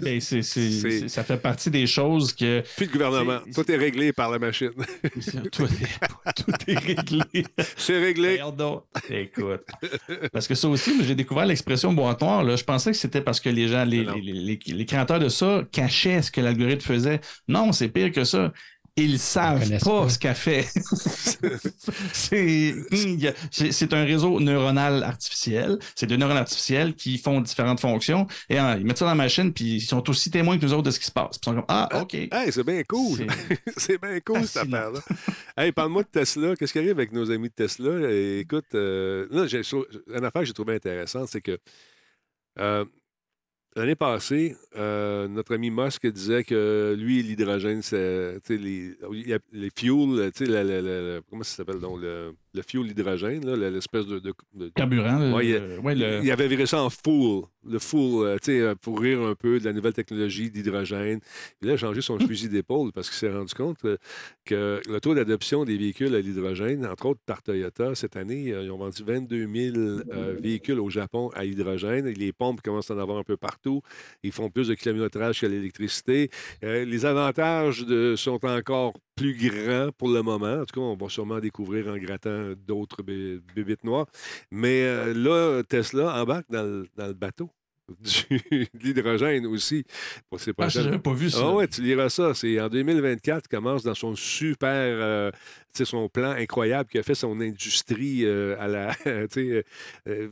Ben, [laughs] ça fait partie des choses que. Puis le gouvernement. Tout est réglé par la machine. tout, est, réglé. C'est réglé. Écoute. Parce que ça aussi, j'ai découvert l'expression boîte noire. Là. Je pensais que c'était parce que les gens, les, les, créateurs de ça cachaient ce que l'algorithme faisait. Non, c'est pire que ça ils savent pas, ce qu'a fait. [laughs] c'est un réseau neuronal artificiel. C'est des neurones artificiels qui font différentes fonctions et hein, ils mettent ça dans la machine puis ils sont aussi témoins que nous autres de ce qui se passe. ils sont comme ah, ah ok. c'est bien cool. C'est [laughs] bien cool cette affaire-là. hey, parle-moi de Tesla. Qu'est-ce qui arrive avec nos amis de Tesla? Écoute, euh, là, une affaire que j'ai trouvée intéressante, c'est que euh, L'année passée, euh, notre ami Musk disait que lui, l'hydrogène, c'est les, les fuels, comment ça s'appelle donc, le, le fuel hydrogène, l'espèce de, Carburant. il, avait viré ça en full, le full, euh, euh, pour rire un peu de la nouvelle technologie d'hydrogène. Il a changé son fusil d'épaule parce qu'il s'est rendu compte que le taux d'adoption des véhicules à l'hydrogène, entre autres par Toyota, cette année, ils ont vendu 22 000 véhicules au Japon à hydrogène. Les pompes commencent à en avoir un peu partout. Ils font plus de kilométrage que l'électricité. les avantages de, sont encore plus grands pour le moment. En tout cas, on va sûrement découvrir en grattant d'autres bébites noires. Mais euh, là, Tesla embarque dans le, bateau [laughs] de l'hydrogène aussi. Pour ah, pas vu ça. Ah ouais, tu liras ça. C'est en 2024, commence dans son super, euh, son plan incroyable qui a fait son industrie euh, à la, [laughs] euh, euh,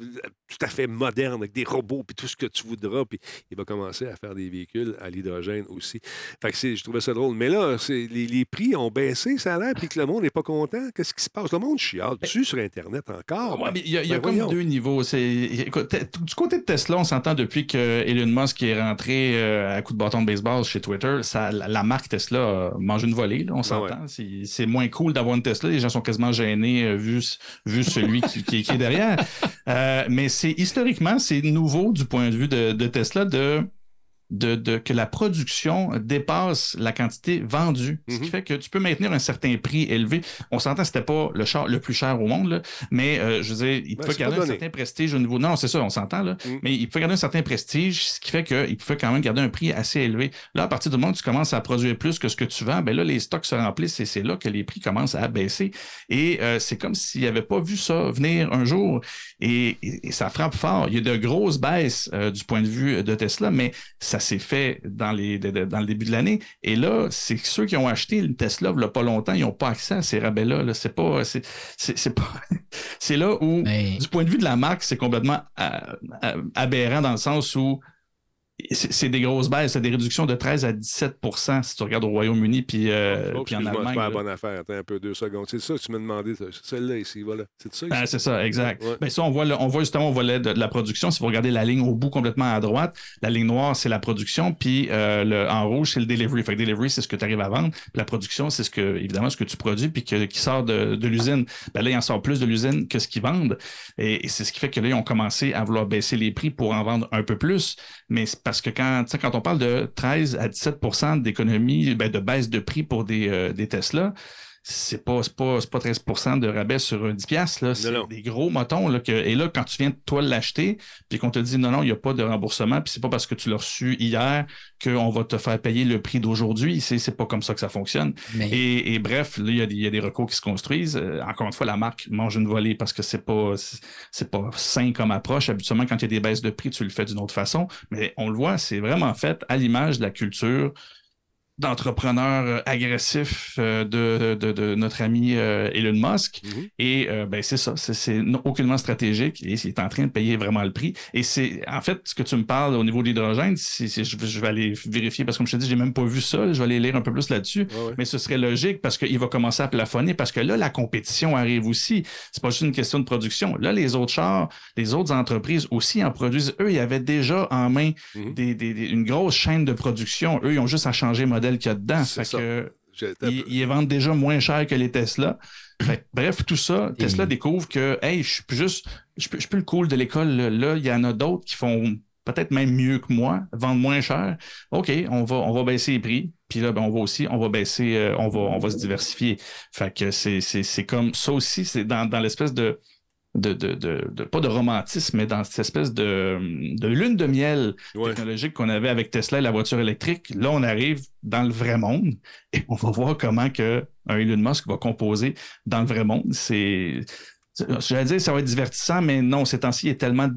tout à fait moderne avec des robots puis tout ce que tu voudras. Puis il va commencer à faire des véhicules à l'hydrogène aussi. Fait que je trouvais ça drôle. Mais là, les, les prix ont baissé, ça a l'air, puis que le monde n'est pas content. Qu'est-ce qui se passe? Le monde chiale dessus sur Internet encore. Ouais, mais il y a, il y a Ben comme deux niveaux. C'est, écoute, te- du côté de Tesla, on s'entend depuis que Elon Musk est rentré euh, à coup de bâton de baseball chez Twitter, ça, la, la marque Tesla a mangé une volée. là, on s'entend. C'est, c'est moins cool d'avoir une Tesla. Les gens sont quasiment gênés euh, vu, vu celui qui est derrière. Euh, mais c'est historiquement, c'est nouveau du point de vue de, de Tesla de, de, de- que la production dépasse la quantité vendue. Ce qui Mhm. fait que tu peux maintenir un certain prix élevé. On s'entend que c'était pas le char le plus cher au monde, là, mais euh, je veux dire, il Ben, peut garder un certain prestige au niveau. Non, c'est ça, on s'entend, là. Mm. Mais il peut garder un certain prestige, ce qui fait qu'il peut quand même garder un prix assez élevé. Là, à partir du moment où tu commences à produire plus que ce que tu vends, ben là, les stocks se remplissent et c'est là que les prix commencent à baisser. Et euh, c'est comme s'il n'avait pas vu ça venir un jour. Et, et- et ça frappe fort. Il y a de grosses baisses euh, du point de vue de Tesla, mais ça s'est fait dans, les, dans le début de l'année. Et là, c'est que ceux qui ont acheté une Tesla il n'y a pas longtemps, ils n'ont pas accès à ces rabais-là. là. C'est pas. C'est, c'est, c'est pas. [laughs] c'est là où, Mais- du point de vue de la marque, c'est complètement euh, euh, aberrant dans le sens où c'est des grosses baisses, c'est des réductions de 13 à 17% si tu regardes au Royaume-Uni puis, euh, Oh, puis en excuse-moi, c'est Allemagne. pas la bonne affaire. Attends un peu, deux secondes. C'est ça que tu m'as demandé. celle-là ici, voilà. C'est ça ici? Ah, c'est ça, exact. Ouais. Ben, ça, on voit, le- on voit justement au volet de, de la production. Si vous regardez la ligne au bout complètement à droite, la ligne noire, c'est la production, puis euh, le, en rouge, c'est le delivery. Fait que delivery, c'est ce que tu arrives à vendre. Puis la production, c'est ce que, évidemment, ce que tu produis, puis que- qui sort de, de l'usine. Ben là, il en sort plus de l'usine que ce qu'ils vendent. Et, et c'est ce qui fait que là, ils ont commencé à vouloir baisser les prix pour en vendre un peu plus. Mais c'est parce que quand, quand on parle de 13 à 17% d'économie, ben, de baisse de prix pour des, euh, des Tesla, c'est pas, c'est pas, c'est pas 13% de rabais sur un 10 piastres, là. C'est non. des gros motons, là. Que, et là, quand tu viens, toi, l'acheter, puis qu'on te dit non, non, il n'y a pas de remboursement, puis c'est pas parce que tu l'as reçu hier qu'on va te faire payer le prix d'aujourd'hui. C'est, c'est pas comme ça que ça fonctionne. mais- Et, et bref, là, il y, a des- il y a des recours qui se construisent. Euh, encore une fois, la marque mange une volée parce que c'est pas, c'est- c'est pas sain comme approche. Habituellement, quand il y a des baisses de prix, tu le fais d'une autre façon. Mais on le voit, c'est vraiment fait à l'image de la culture d'entrepreneur euh, agressif euh, de, de- de notre ami euh, Elon Musk. Mhm. Et euh, ben, c'est ça, c'est- aucunement stratégique et il est en train de payer vraiment le prix. Et c'est en fait ce que tu me parles au niveau de l'hydrogène, je, vais- je vais aller vérifier parce que comme je te dis, j'ai même pas vu ça. Je vais aller lire un peu plus là-dessus. Ouais, ouais. Mais ce serait logique parce qu'il va commencer à plafonner parce que là, la compétition arrive aussi. C'est pas juste une question de production. Là, les autres chars, les autres entreprises aussi en produisent. Eux, ils avaient déjà en main Mhm. des- des- des- une grosse chaîne de production. Eux, ils ont juste à changer le modèle qu'il y a dedans. Fait ça. que ils, vendent déjà moins cher que les Tesla. Fait que, bref, tout ça, Et- Tesla découvre que, hey, je suis plus juste, je suis plus- je suis plus le cool de l'école. Là, il y en a d'autres qui font peut-être même mieux que moi, vendent moins cher. OK, on va, on va baisser les prix. Puis là, ben, on va aussi, on va baisser, euh, on va, on va se diversifier. Fait que c'est, c'est, c'est comme ça aussi, c'est dans, dans l'espèce de, de, de, de, de- pas de romantisme, mais dans cette espèce de, de lune de miel Ouais. technologique qu'on avait avec Tesla et la voiture électrique. Là, on arrive dans le vrai monde et on va voir comment que un Elon Musk va composer dans le vrai monde. C'est, c'est- j'allais dire, ça va être divertissant, mais non, ces temps-ci, il est tellement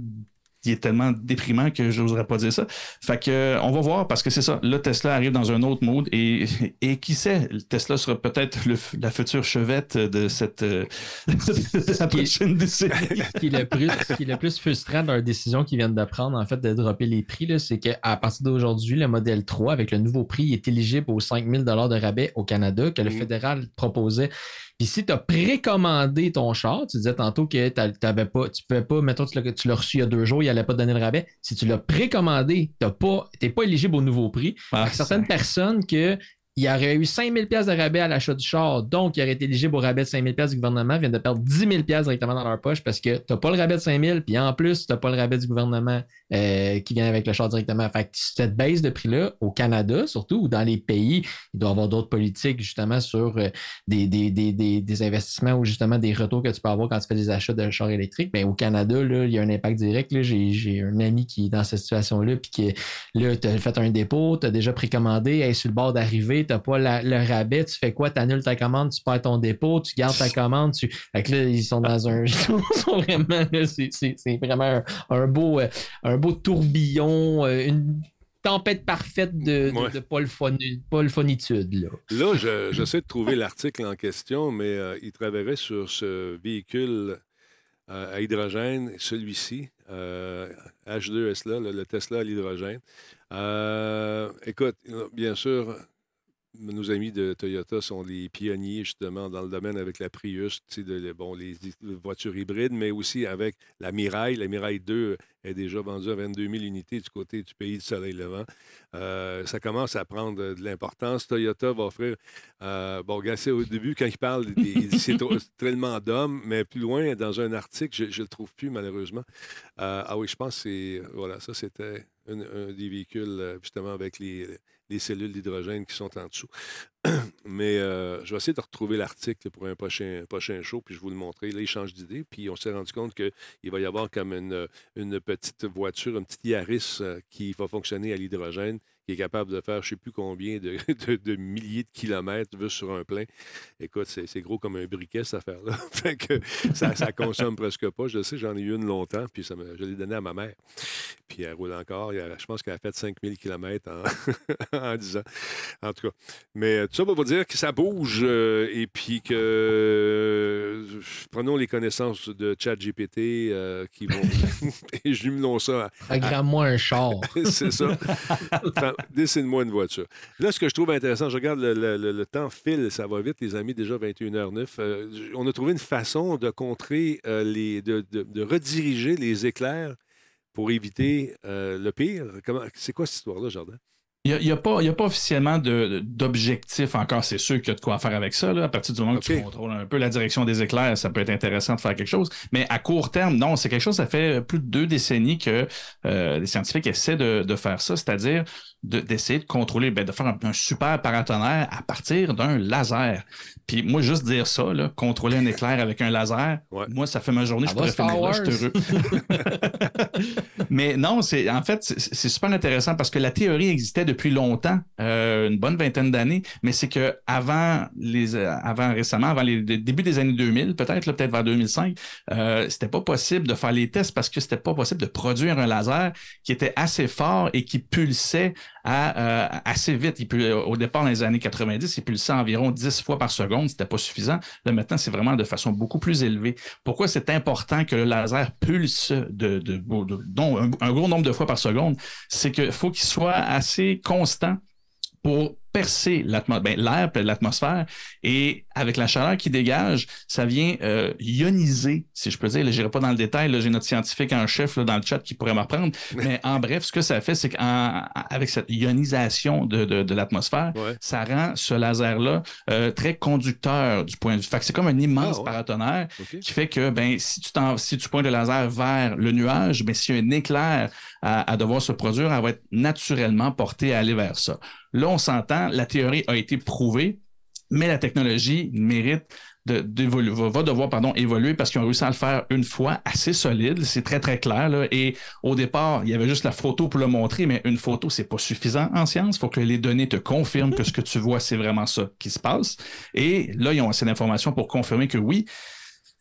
il est tellement déprimant que je n'oserais pas dire ça. Fait que on va voir parce que c'est ça. Là, Tesla arrive dans un autre mode et, et qui sait, Tesla sera peut-être le- la future chevette de cette euh, [laughs] de la prochaine décennie. ce [laughs] qui est le plus, ce qui est le plus frustrant dans leur décision qu'ils viennent de prendre, en fait, de dropper les prix, là, c'est qu'à partir d'aujourd'hui, le modèle 3, avec le nouveau prix, est éligible aux 5000 de rabais au Canada que le Mhm. fédéral proposait. Puis si tu as précommandé ton char, tu disais tantôt que t'avais pas, tu pouvais pas, mettons, tu l'as reçu il y a deux jours, il n'allait pas te donner le rabais. Si tu l'as précommandé, tu n'es pas éligible au nouveau prix. Ah, certaines personnes que il aurait eu 5000 pièces de rabais à l'achat du char, donc il aurait été éligible au rabais de 5000 pièces du gouvernement, viennent de perdre 10 000 pièces directement dans leur poche parce que tu n'as pas le rabais de 5000 puis en plus, tu n'as pas le rabais du gouvernement euh, qui vient avec le char directement. Fait que cette baisse de prix-là, au Canada surtout, ou dans les pays, il doit y avoir d'autres politiques justement sur euh, des, des, des, des, investissements ou justement des retours que tu peux avoir quand tu fais des achats de chars électriques. Ben, au Canada, là, il y a un impact direct. J'ai un ami qui est dans cette situation-là, puis qui Là, tu as fait un dépôt, tu as déjà précommandé, elle est sur le bord d'arriver, tu n'as pas la- le rabais, tu fais quoi? Tu annules ta commande, tu perds ton dépôt, tu gardes ta commande. Tu... Fait que là, ils sont dans un. [laughs] Ils sont vraiment. là, C'est vraiment un, un beau, euh, un beau tourbillon, euh, une tempête parfaite de, de, Ouais. de polyphoni-. Là. Là, je- j'essaie de trouver l'article en question, mais euh, il travaillait sur ce véhicule euh, à hydrogène, celui-ci, euh, H2S, là, le, le Tesla à l'hydrogène. Écoute, bien sûr, nos amis de Toyota sont les pionniers justement dans le domaine avec la Prius, de, bon, les, voitures hybrides, mais aussi avec la Mirai. La Mirai 2 est déjà vendue à 22 000 unités du côté du pays du soleil levant. Euh, ça commence à prendre de l'importance. Toyota va offrir, euh, bon, c'est au début, quand il parle, c'est tellement d'hommes, mais plus loin, dans un article, je ne le trouve plus malheureusement. Euh, ah oui, je pense que c'est, voilà, ça c'était un, un des véhicules euh, justement avec les, les cellules d'hydrogène qui sont en dessous. [coughs] Mais euh, je vais essayer de retrouver l'article pour un prochain, prochain show, puis je vous le montrer. Là, il d'idée, puis on s'est rendu compte qu'il va y avoir comme une, une petite voiture, une petite Yaris euh, qui va fonctionner à l'hydrogène, qui est capable de faire je ne sais plus combien [laughs] de, de- milliers de kilomètres vu sur un plein. Écoute, c'est gros comme un briquet, cette affaire-là. [laughs] fait que ça, consomme presque pas. Je sais, j'en ai eu une longtemps, puis je l'ai donnée à ma mère. Puis elle roule encore. Je pense qu'elle a fait 5000 km en, [laughs] en 10 ans. En tout cas. Mais euh, ça pour vous dire que ça bouge euh, et puis que euh, prenons les connaissances de ChatGPT euh, qui vont [laughs] [laughs] et jumelons ça. Programme-moi un char. [laughs] C'est ça. Enfin, Dessine-moi une voiture. Là, ce que je trouve intéressant, je regarde le, le- le- le temps file, ça va vite, les amis, déjà 21h09. Euh, on a trouvé une façon de contrer les. De, de- de rediriger les éclairs pour éviter euh, le pire. C'est quoi cette histoire-là, Jardin? Il n'y a, pas- il y a pas officiellement de- d'objectif encore. C'est sûr qu'il y a de quoi faire avec ça. là. À partir du moment que OK. tu contrôles un peu la direction des éclairs, ça peut être intéressant de faire quelque chose. Mais à court terme, non, c'est quelque chose, ça fait plus de deux décennies que euh, les scientifiques essaient de, de faire ça, c'est-à-dire d'essayer de, contrôler, ben, de faire un, un super paratonnerre à partir d'un laser. Puis moi, juste dire ça, là, contrôler un éclair avec un laser, Ouais. moi, ça fait ma journée, je pourrais finir là, je suis Star heureux. [laughs] Mais non, c'est en fait, c'est super intéressant parce que la théorie existait depuis longtemps, euh, une bonne vingtaine d'années, mais c'est que avant les euh, avant récemment, avant les les débuts des années 2000, peut-être peut-être vers 2005, euh, c'était pas possible de faire les tests parce que c'était pas possible de produire un laser qui était assez fort et qui pulsait à, euh, assez vite. Il pul- au départ, dans les années 90, il pulsait environ 10 fois par seconde. C'était pas suffisant. Là, maintenant, c'est vraiment de façon beaucoup plus élevée. Pourquoi c'est important que le laser pulse de, de, de- un, un gros nombre de fois par seconde? C'est qu'il faut qu'il soit assez constant pour percer ben, l'air, l'atmosphère, et avec la chaleur qui dégage, ça vient euh, ioniser, si je peux dire. Je n'irai pas dans le détail, là, j'ai notre scientifique en chef là, dans le chat qui pourrait m'apprendre, [laughs] mais en bref, ce que ça fait, c'est qu'avec cette ionisation de, de, de l'atmosphère, Ouais. ça rend ce laser-là euh, très conducteur du point de vue. Fait que c'est comme un immense Ah, ouais. paratonnerre qui fait que ben, si, tu t'en- si tu pointes le laser vers le nuage, ben, s'il y a un éclair à, à devoir se produire, elle va être naturellement portée à aller vers ça. Là, on s'entend, la théorie a été prouvée, mais la technologie mérite de, d'évoluer, va, devoir pardon, évoluer parce qu'ils ont réussi à le faire une fois assez solide. C'est très, très clair. Et au départ, il y avait juste la photo pour le montrer, mais une photo, c'est pas suffisant en science. Il faut que les données te confirment que ce que tu vois, c'est vraiment ça qui se passe. Et là, ils ont assez d'informations pour confirmer que oui,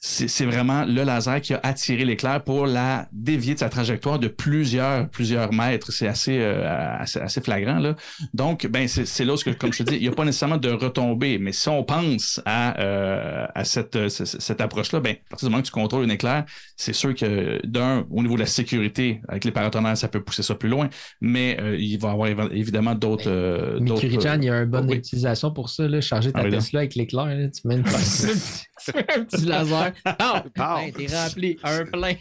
c'est vraiment le laser qui a attiré l'éclair pour la dévier de sa trajectoire de plusieurs, plusieurs mètres. C'est assez, euh, assez, assez flagrant. Là. Donc, ben, c'est là où, comme je te dis, il n'y a pas nécessairement de retombée. Mais si on pense à, euh, à cette, euh, cette approche-là, ben, à partir du moment que tu contrôles un éclair, c'est sûr que d'un, au niveau de la sécurité, avec les paratonnerres, ça peut pousser ça plus loin. Mais euh, il va y avoir évi- évidemment d'autres. Mais d'autres, Kurijan, il y a une bonne oui. utilisation pour ça. Là, charger ta Ah. Tesla avec l'éclair. Tu mets une tu mets [laughs] un petit laser. Hey, T'es rempli. Un plein.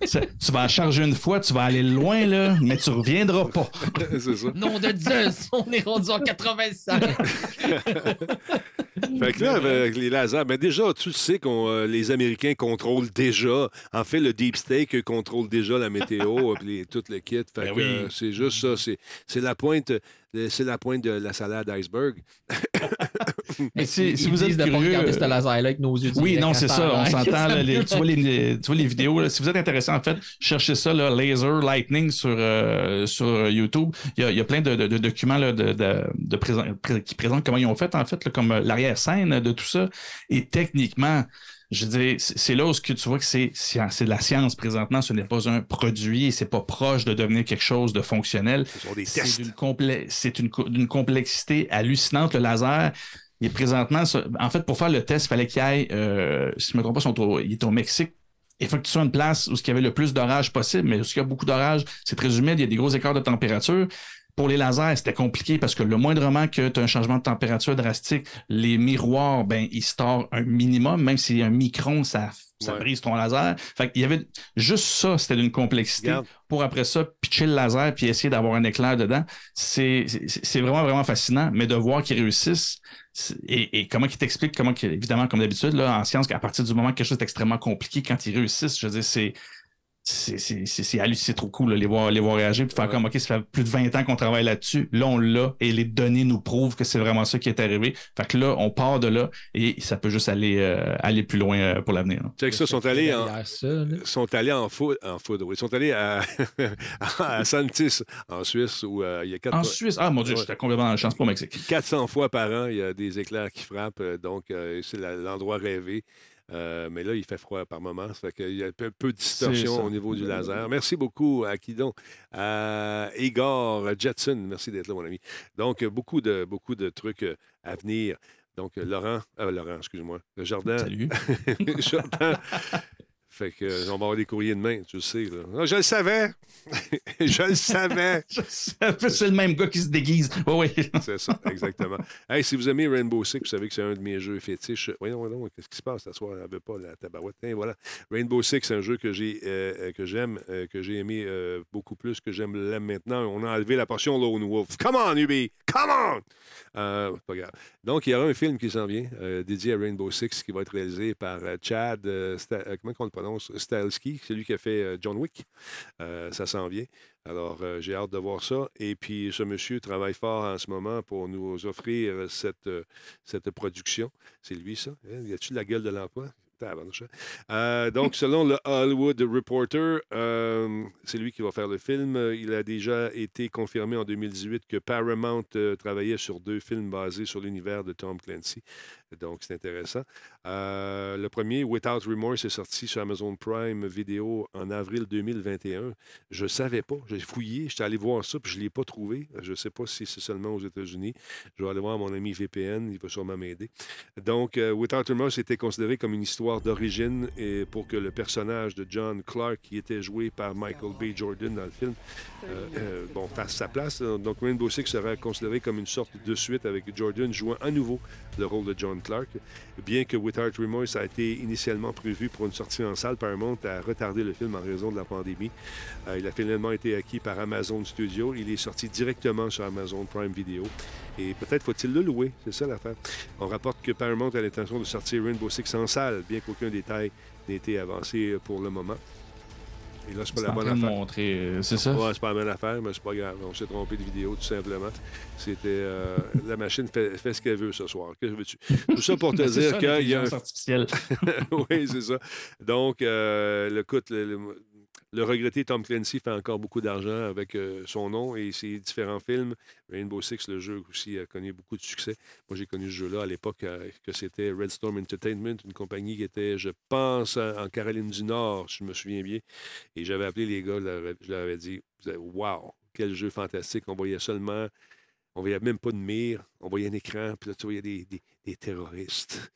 Tu vas en charger une fois, tu vas aller loin, là, mais tu reviendras pas. [laughs] c'est ça. Nom de Zeus! On est rendu en 85. [laughs] Fait que là, avec les lasers, mais déjà, tu sais que les Américains contrôlent déjà. En fait, le Deep State contrôle déjà la météo, puis les- tout le kit. Fait Ben que, oui. euh, c'est juste ça. C'est, c'est la pointe. euh, C'est la pointe de la salade iceberg. [laughs] Mais si, vous êtes de curieux, ce laser-là avec nos yeux. Oui, non, c'est ça, on hein, s'entend. tu, vois [laughs] les, tu vois les vidéos. là. si vous êtes intéressé, en fait, cherchez ça, là, Laser Lightning sur, euh, sur YouTube. Il y a, il y a plein de, de- de documents là, de, de- de présent- pré- qui présentent comment ils ont fait, en fait, là, comme euh, l'arrière-scène de tout ça. Et techniquement, Je dire, c'est là où ce que tu vois que c'est c'est de la science présentement. Ce n'est pas un produit et c'est pas proche de devenir quelque chose de fonctionnel. Ce sont des C'est tests. d'une complé- c'est une d'une complexité hallucinante, le laser. Est présentement, en fait, pour faire le test, il fallait qu'il aille, euh, si je ne me trompe pas, sont au- il est au Mexique. Il faut que tu sois une place où il y avait le plus d'orage possible, mais où il y a beaucoup d'orage, c'est très humide, il y a des gros écarts de température. Pour les lasers, c'était compliqué parce que le moindrement que tu as un changement de température drastique, les miroirs, ben, ils sortent un minimum, même si un micron, ça, ça Ouais. brise ton laser. Fait qu'il y avait juste ça, c'était d'une complexité Regarde. pour après ça pitcher le laser puis essayer d'avoir un éclair dedans. C'est vraiment, vraiment fascinant, mais de voir qu'ils réussissent et, et comment ils t'expliquent, comment évidemment, comme d'habitude, là, en science, qu'à partir du moment que quelque chose est extrêmement compliqué, quand ils réussissent, je veux dire, c'est. C'est c'est- c'est- c'est halluc- c'est trop cool, là, les, voir, les voir réagir, puis faire Ouais. comme, OK, ça fait plus de 20 ans qu'on travaille là-dessus. Là, on l'a, et les données nous prouvent que c'est vraiment ça qui est arrivé. Fait que là, on part de là, et ça peut juste aller, euh, aller plus loin euh, pour l'avenir. Check ça, sont allés en, ça, sont allés en foudre, en foudre, oui. Ils sont allés à, [laughs] à Santis, en Suisse, où euh, il y a quatre, En Suisse, ah mon Dieu, Ouais. j'étais complètement dans la chance pour Mexique. 400 fois par an, il y a des éclairs qui frappent. Donc, euh, c'est l'endroit rêvé. Euh, mais là, il fait froid par moments. Ça fait qu'il y a peu, peu de distorsion au niveau du laser. Merci beaucoup à qui donc? À Igor Jetson. Merci d'être là, mon ami. Donc, euh, beaucoup de, beaucoup de trucs euh, à venir. Donc, euh, Laurent, euh, Laurent, excuse-moi. Le Jardin. Salut. [laughs] Jardin. Fait que, euh, on va avoir des courriers demain, tu le sais. là. Ah, je le savais! [laughs] [laughs] je le savais! c'est le même gars qui se déguise. Oui, oui. [laughs] C'est ça, exactement. Hey, si vous aimez Rainbow Six, vous savez que c'est un de mes jeux fétiches. Voyons, voyons, qu'est-ce qui se passe? Ce soir? Elle veut pas la tabarouette. Voilà. Rainbow Six, c'est un jeu que j'ai euh, euh, que j'aime, euh, que j'ai aimé beaucoup plus que j'aime l'aime maintenant. On a enlevé la portion Lone Wolf. Come on, Ubi! Come on! Pas grave. Donc, il y aura un film qui s'en vient, dédié à Rainbow Six, qui va être réalisé par Chad, comment on le prononce? Stahelski, celui qui a fait euh, John Wick. Euh, ça s'en vient. Alors, euh, j'ai hâte de voir ça. Et puis, ce monsieur travaille fort en ce moment pour nous offrir cette, production. C'est lui, ça? Hein? Y a-tu la gueule de l'emploi? Hein? Euh, donc, selon le Hollywood Reporter, euh, c'est lui qui va faire le film. Il a déjà été confirmé en 2018 que Paramount euh, travaillait sur deux films basés sur l'univers de Tom Clancy. Donc, c'est intéressant. Le premier, Without Remorse, est sorti sur Amazon Prime Vidéo en avril 2021. Je ne savais pas. J'ai fouillé. J'étais allé voir ça, puis je ne l'ai pas trouvé. Je ne sais pas si c'est seulement aux États-Unis. Je vais aller voir mon ami VPN. Il va sûrement m'aider. Donc, Without Remorse était considéré comme une histoire d'origine et pour que le personnage de John Clark, qui était joué par Michael B. Jordan dans le film, euh, euh, bon, fasse sa place. Donc, Rainbow Six sera considéré comme une sorte de suite avec Jordan jouant à nouveau le rôle de John Clark. Bien que Without Remorse a été initialement prévu pour une sortie en salle, Paramount a retardé le film en raison de la pandémie. Euh, il a finalement été acquis par Amazon Studio. Il est sorti directement sur Amazon Prime Video. Et peut-être faut-il le louer, c'est ça l'affaire. On rapporte que Paramount a l'intention de sortir Rainbow Six en salle, bien qu'aucun détail n'ait été avancé pour le moment. Et là, c'est pas la bonne affaire. montrer, euh, c'est ça? Ouais, c'est pas la bonne affaire, mais c'est pas grave. On s'est trompé de vidéo, tout simplement. C'était. euh, la machine fait, fait ce qu'elle veut ce soir. Que veux-tu? Tout ça pour [laughs] te C'est dire qu'il y a un [laughs] oui, c'est ça. Donc, euh, le, le- le regretté Tom Clancy fait encore beaucoup d'argent avec euh, son nom et ses différents films. Rainbow Six, le jeu aussi, a connu beaucoup de succès. Moi, j'ai connu ce jeu-là à l'époque euh, que c'était Red Storm Entertainment, une compagnie qui était, je pense, en Caroline du Nord, si je me souviens bien. Et j'avais appelé les gars, je leur avais- dit Wow, quel jeu fantastique. On voyait seulement. On voyait même pas de mire. On voyait un écran, puis là, tu voyais des- des terroristes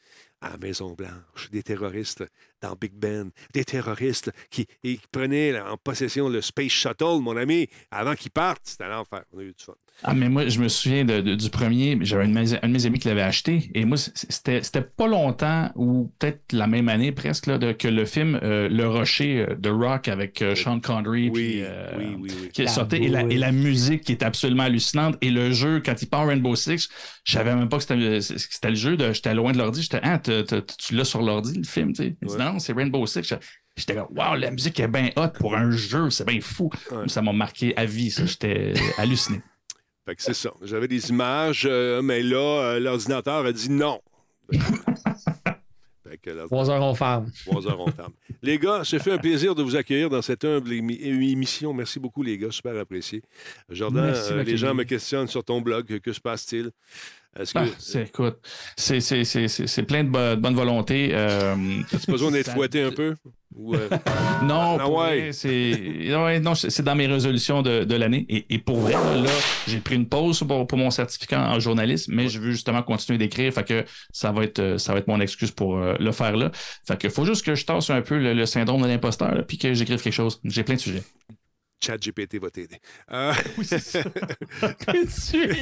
à la Maison-Blanche, des terroristes dans Big Ben, des terroristes qui, qui prenaient en possession le Space Shuttle, mon ami, avant qu'ils partent. C'était l'enfer. On a eu du fun. Ah, mais moi, je me souviens de- de- du premier. J'avais un, de mes- un de mes amis qui l'avait acheté. Et moi, c'était c'était pas longtemps, ou peut-être la même année presque, là, de- que le film euh, Le Rocher euh, de Rock avec euh, Sean Connery. Oui, puis, euh, oui, oui, oui. Qui est sorti, et, la, et la musique qui est absolument hallucinante. Et le jeu, quand il part Rainbow Six, je savais même pas que c'était le jeu. de- J'étais loin de l'ordi. J'étais, ah, t'as- t'as- tu l'as sur l'ordi, le film, tu sais. Il dit, Ouais. non, c'est Rainbow Six. J'étais- J'étais comme, waouh, la musique est bien hot pour un jeu, c'est bien fou. Ouais. Ça m'a marqué à vie, ça. J'étais halluciné. Fait que c'est ça. J'avais des images, euh, mais là, euh, l'ordinateur a dit non. fait que l'ordinateur- 3 heures, on ferme. Trois heures, on ferme. Les gars, ça fait un plaisir de vous accueillir dans cette humble émi- émission. Merci beaucoup, les gars. Super apprécié. Jordan, Merci euh, les gens me questionnent sur ton blog. Que se passe-t-il? Est-ce que Ah, c'est, écoute, c'est, c'est, c'est, c'est, c'est plein de, bo- de bonne volonté. euh, as besoin d'être fouetté un peu? Ou, euh, [laughs] Non, Ah ouais. vrai, c'est ouais, non, c'est c'est dans mes résolutions de, de l'année. Et, et pour vrai, là, j'ai pris une pause pour, pour mon certificat en journalisme, mais je veux justement continuer d'écrire. Fait que ça va être euh, ça va être mon excuse pour euh, le faire là. Fait que faut juste que je tasse un peu le, le syndrome de l'imposteur, là, puis que j'écrive quelque chose. J'ai plein de sujets. ChatGPT va t'aider. Euh,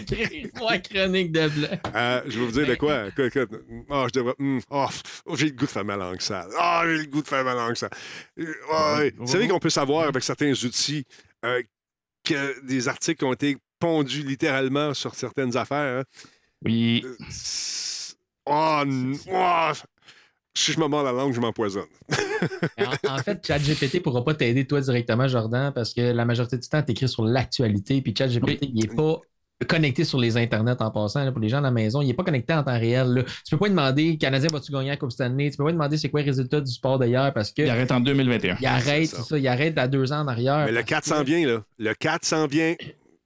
tu écris moi chronique de blanc? euh, je vais vous dire de quoi. Écoute, écoute, oh, je devrais. hum, oh, oh, j'ai le goût de faire ma langue sale. Oh, j'ai le goût de faire ma langue sale. Euh, ouais, ouais. Vous savez qu'on peut savoir avec certains outils euh, que des articles ont été pondus littéralement sur certaines affaires. hein? Oui. C'est- Oh, oh, si je me mords la langue, je m'empoisonne. [laughs] En, en fait, ChatGPT ne pourra pas t'aider toi directement, Jordan, parce que la majorité du temps, tu écris sur l'actualité, puis ChatGPT, il n'est pas connecté sur les internets en passant. là, pour les gens à la maison, il n'est pas connecté en temps réel. là. Tu peux pas lui demander Canadien vas-tu gagner la Coupe Stanley, tu peux pas lui demander c'est quoi les résultats du sport d'ailleurs parce que Il arrête en 2021. il arrête, ça. ça, il arrête à deux ans en arrière. Mais le parce 4 que- s'en vient, là. Le 4 s'en vient.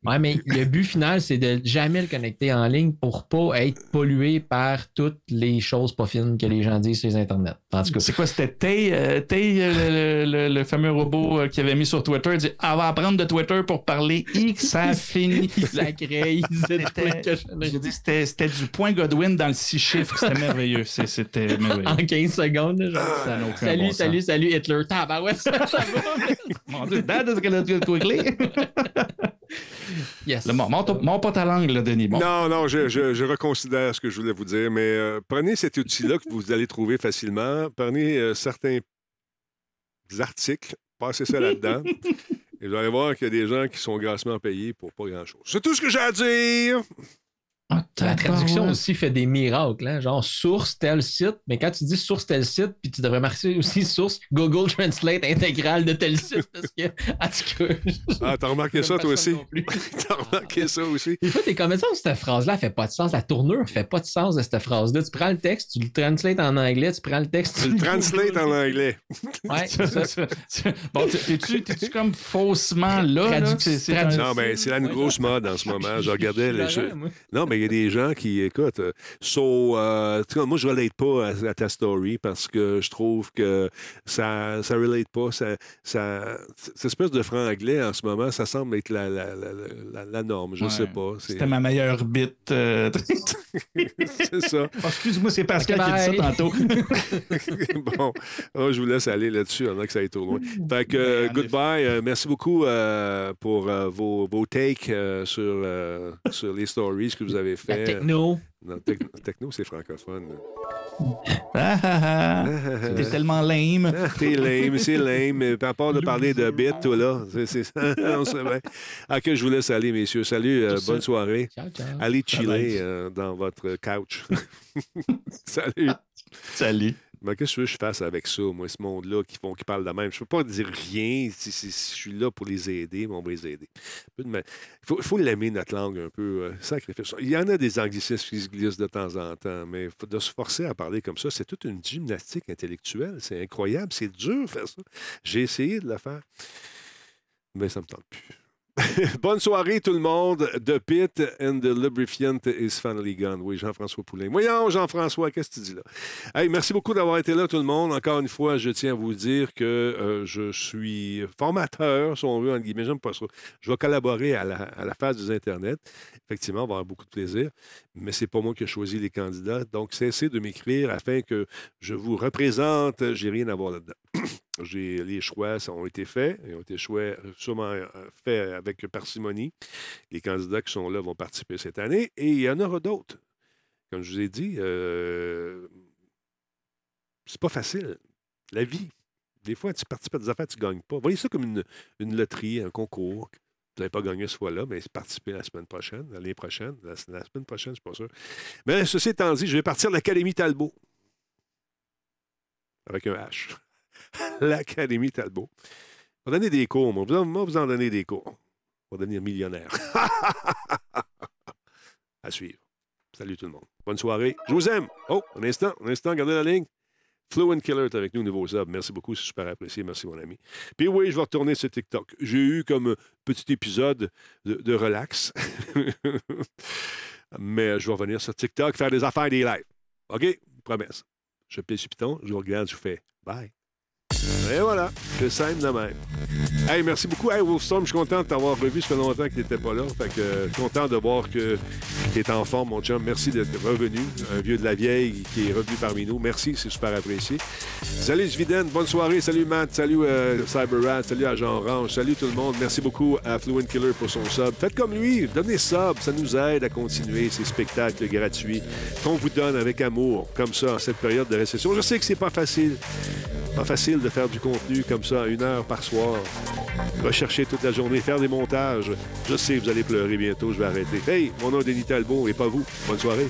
Ouais, mais le but final, c'est de jamais le connecter en ligne pour pas être pollué par toutes les choses pas fines que les gens disent sur les internets. En tout cas, C'est quoi, c'était Tay, euh, Tay, euh, le, le- le fameux robot euh, qui avait mis sur Twitter, il dit Elle va apprendre de Twitter pour parler X, ça [laughs] finit. la [laughs] dit, c'était, c'était du point Godwin dans le six chiffres. C'était [laughs] merveilleux. C'était merveilleux. en 15 secondes. là, genre. Ça n'a aucun Salut, bon sens. salut, salut, Hitler. Tabarouette, ça, ça va. Mon Dieu, that is gonna do it quickly. Yes. Là, mon, mon, mon pas ta langue, là, Denis. Bon. Non, non, je, je- je reconsidère ce que je voulais vous dire, mais euh, prenez cet outil-là que vous allez trouver facilement. Prenez euh, certains articles, passez ça là-dedans. [laughs] et vous allez voir qu'il y a des gens qui sont grassement payés pour pas grand-chose. C'est tout ce que j'ai à dire. Ah, La traduction aussi fait des miracles, hein? genre source tel site, mais quand tu dis source tel site, puis tu devrais marquer aussi source Google Translate intégrale de tel site, [laughs] parce que, en tout cas, Ah, t'as remarqué ça, toi aussi? [laughs] T'as remarqué ça aussi? Des fois, t'es comme ça, cette phrase-là, elle fait pas de sens. La tournure fait pas de sens de cette phrase-là. Tu prends le texte, tu le translates en anglais, tu prends le texte, Tu le translate en anglais. [laughs] Ouais, Ça, c'est ça. Bon, t'es- t'es-tu, t'es-tu comme faussement là? là? Traduc- C'est- c'est Non, mais c'est là une grosse mode en ce moment. Je regardais les. Non, mais il y a des gens qui écoutent. euh, So, euh, moi, je ne relate pas à, à ta story parce que je trouve que ça ne relate pas. Ça, ça, cette espèce de franc-anglais en ce moment, ça semble être la, la, la, la- la norme. Je ne Ouais. sais pas. C'est C'était ma meilleure bite. euh, [laughs] c'est ça. [laughs] Oh, excuse-moi, c'est Pascal qui a dit ça tantôt. [laughs] bon, oh, je vous laisse aller là-dessus, en a que ça aille trop loin. Fait que, euh, Ben, en goodbye. Euh, merci beaucoup euh, pour euh, vos, vos takes euh, sur, euh, sur les stories que vous avez Fait. techno. Non, tec- techno, c'est francophone. Ah, ah, ah. T'es tellement lame. T'es lame, c'est lame. À part de parler de bits, toi, là. C'est, [laughs] bien. Ah, que je vous laisse aller, messieurs. Salut, euh, bonne soirée. Ciao, ciao. Allez chiller euh, dans votre couch. [laughs] Salut. Salut. Mais qu'est-ce que je fasse avec ça, moi, ce monde-là qui, font, qui parle de même? Je peux pas dire rien. Si, si- je suis là pour les aider, mais on va les aider. Il faut, faut l'aimer, notre langue, un peu. euh. Il y en a des anglicismes qui se glissent de temps en temps, mais de se forcer à parler comme ça, c'est toute une gymnastique intellectuelle. C'est incroyable. C'est dur de faire ça. J'ai essayé de le faire, mais ça me tente plus. [laughs] Bonne soirée, tout le monde. The Pit and the Lubrifiant is finally gone. Oui, Jean-François Poulain. Voyons, Jean-François, qu'est-ce que tu dis là? Hey, merci beaucoup d'avoir été là, tout le monde. Encore une fois, je tiens à vous dire que euh, je suis formateur, si on veut, entre guillemets. J'aime pas ça. Je vais collaborer à la, à la phase des Internet. Effectivement, on va avoir beaucoup de plaisir, mais c'est pas moi qui ai choisi les candidats. Donc, cessez de m'écrire afin que je vous représente. J'ai rien à voir là-dedans. [clears throat] Les choix ça ont été faits. Ils ont été choix, sûrement euh, faits avec parcimonie. Les candidats qui sont là vont participer cette année et il y en aura d'autres. Comme je vous ai dit, euh, c'est pas facile. La vie. Des fois, tu participes à des affaires, tu ne gagnes pas. Voyez ça comme une, loterie, un concours. Vous n'avez pas gagné ce fois-là, mais participez la semaine prochaine, l'année prochaine. La, la semaine prochaine, je ne suis pas sûr. Mais ceci étant dit, je vais partir de l'Académie Talbot. Avec un H. [laughs] L'Académie Talbot. On va donner des cours, moi. Vous- vous en donner des cours. On va devenir millionnaire. [laughs] à suivre. Salut tout le monde. Bonne soirée. Je vous aime. Oh, un instant, un instant, gardez la ligne. Fluent Killer est avec nous, nouveau sub. Merci beaucoup, c'est super apprécié. Merci, mon ami. Puis oui, je vais retourner sur TikTok. J'ai eu comme petit épisode de, relax. [laughs] Mais je vais revenir sur TikTok, faire des affaires, des lives. OK? Promesse. Je pèse sur Python, je vous regarde, je vous fais bye. Et voilà, c'est simple de même. Hey, merci beaucoup. Hey, Wolfstorm, je suis content de t'avoir revu. Ça fait longtemps que tu n'étais pas là. Fait que euh, content de voir que tu es en forme, mon chum. Merci d'être revenu. Un vieux de la vieille qui est revenu parmi nous. Merci, c'est super apprécié. Salut Sviden, bonne soirée. Salut Matt, salut euh, CyberRat, salut Jean Orange, salut tout le monde. Merci beaucoup à Fluent Killer pour son sub. Faites comme lui, donnez sub, ça nous aide à continuer ces spectacles gratuits qu'on vous donne avec amour, comme ça, en cette période de récession. Je sais que c'est pas facile. Pas facile de faire du contenu comme ça, une heure par soir. Rechercher toute la journée, faire des montages. Je sais, vous allez pleurer bientôt, je vais arrêter. Hey, mon nom est Denis Talbot et pas vous. Bonne soirée.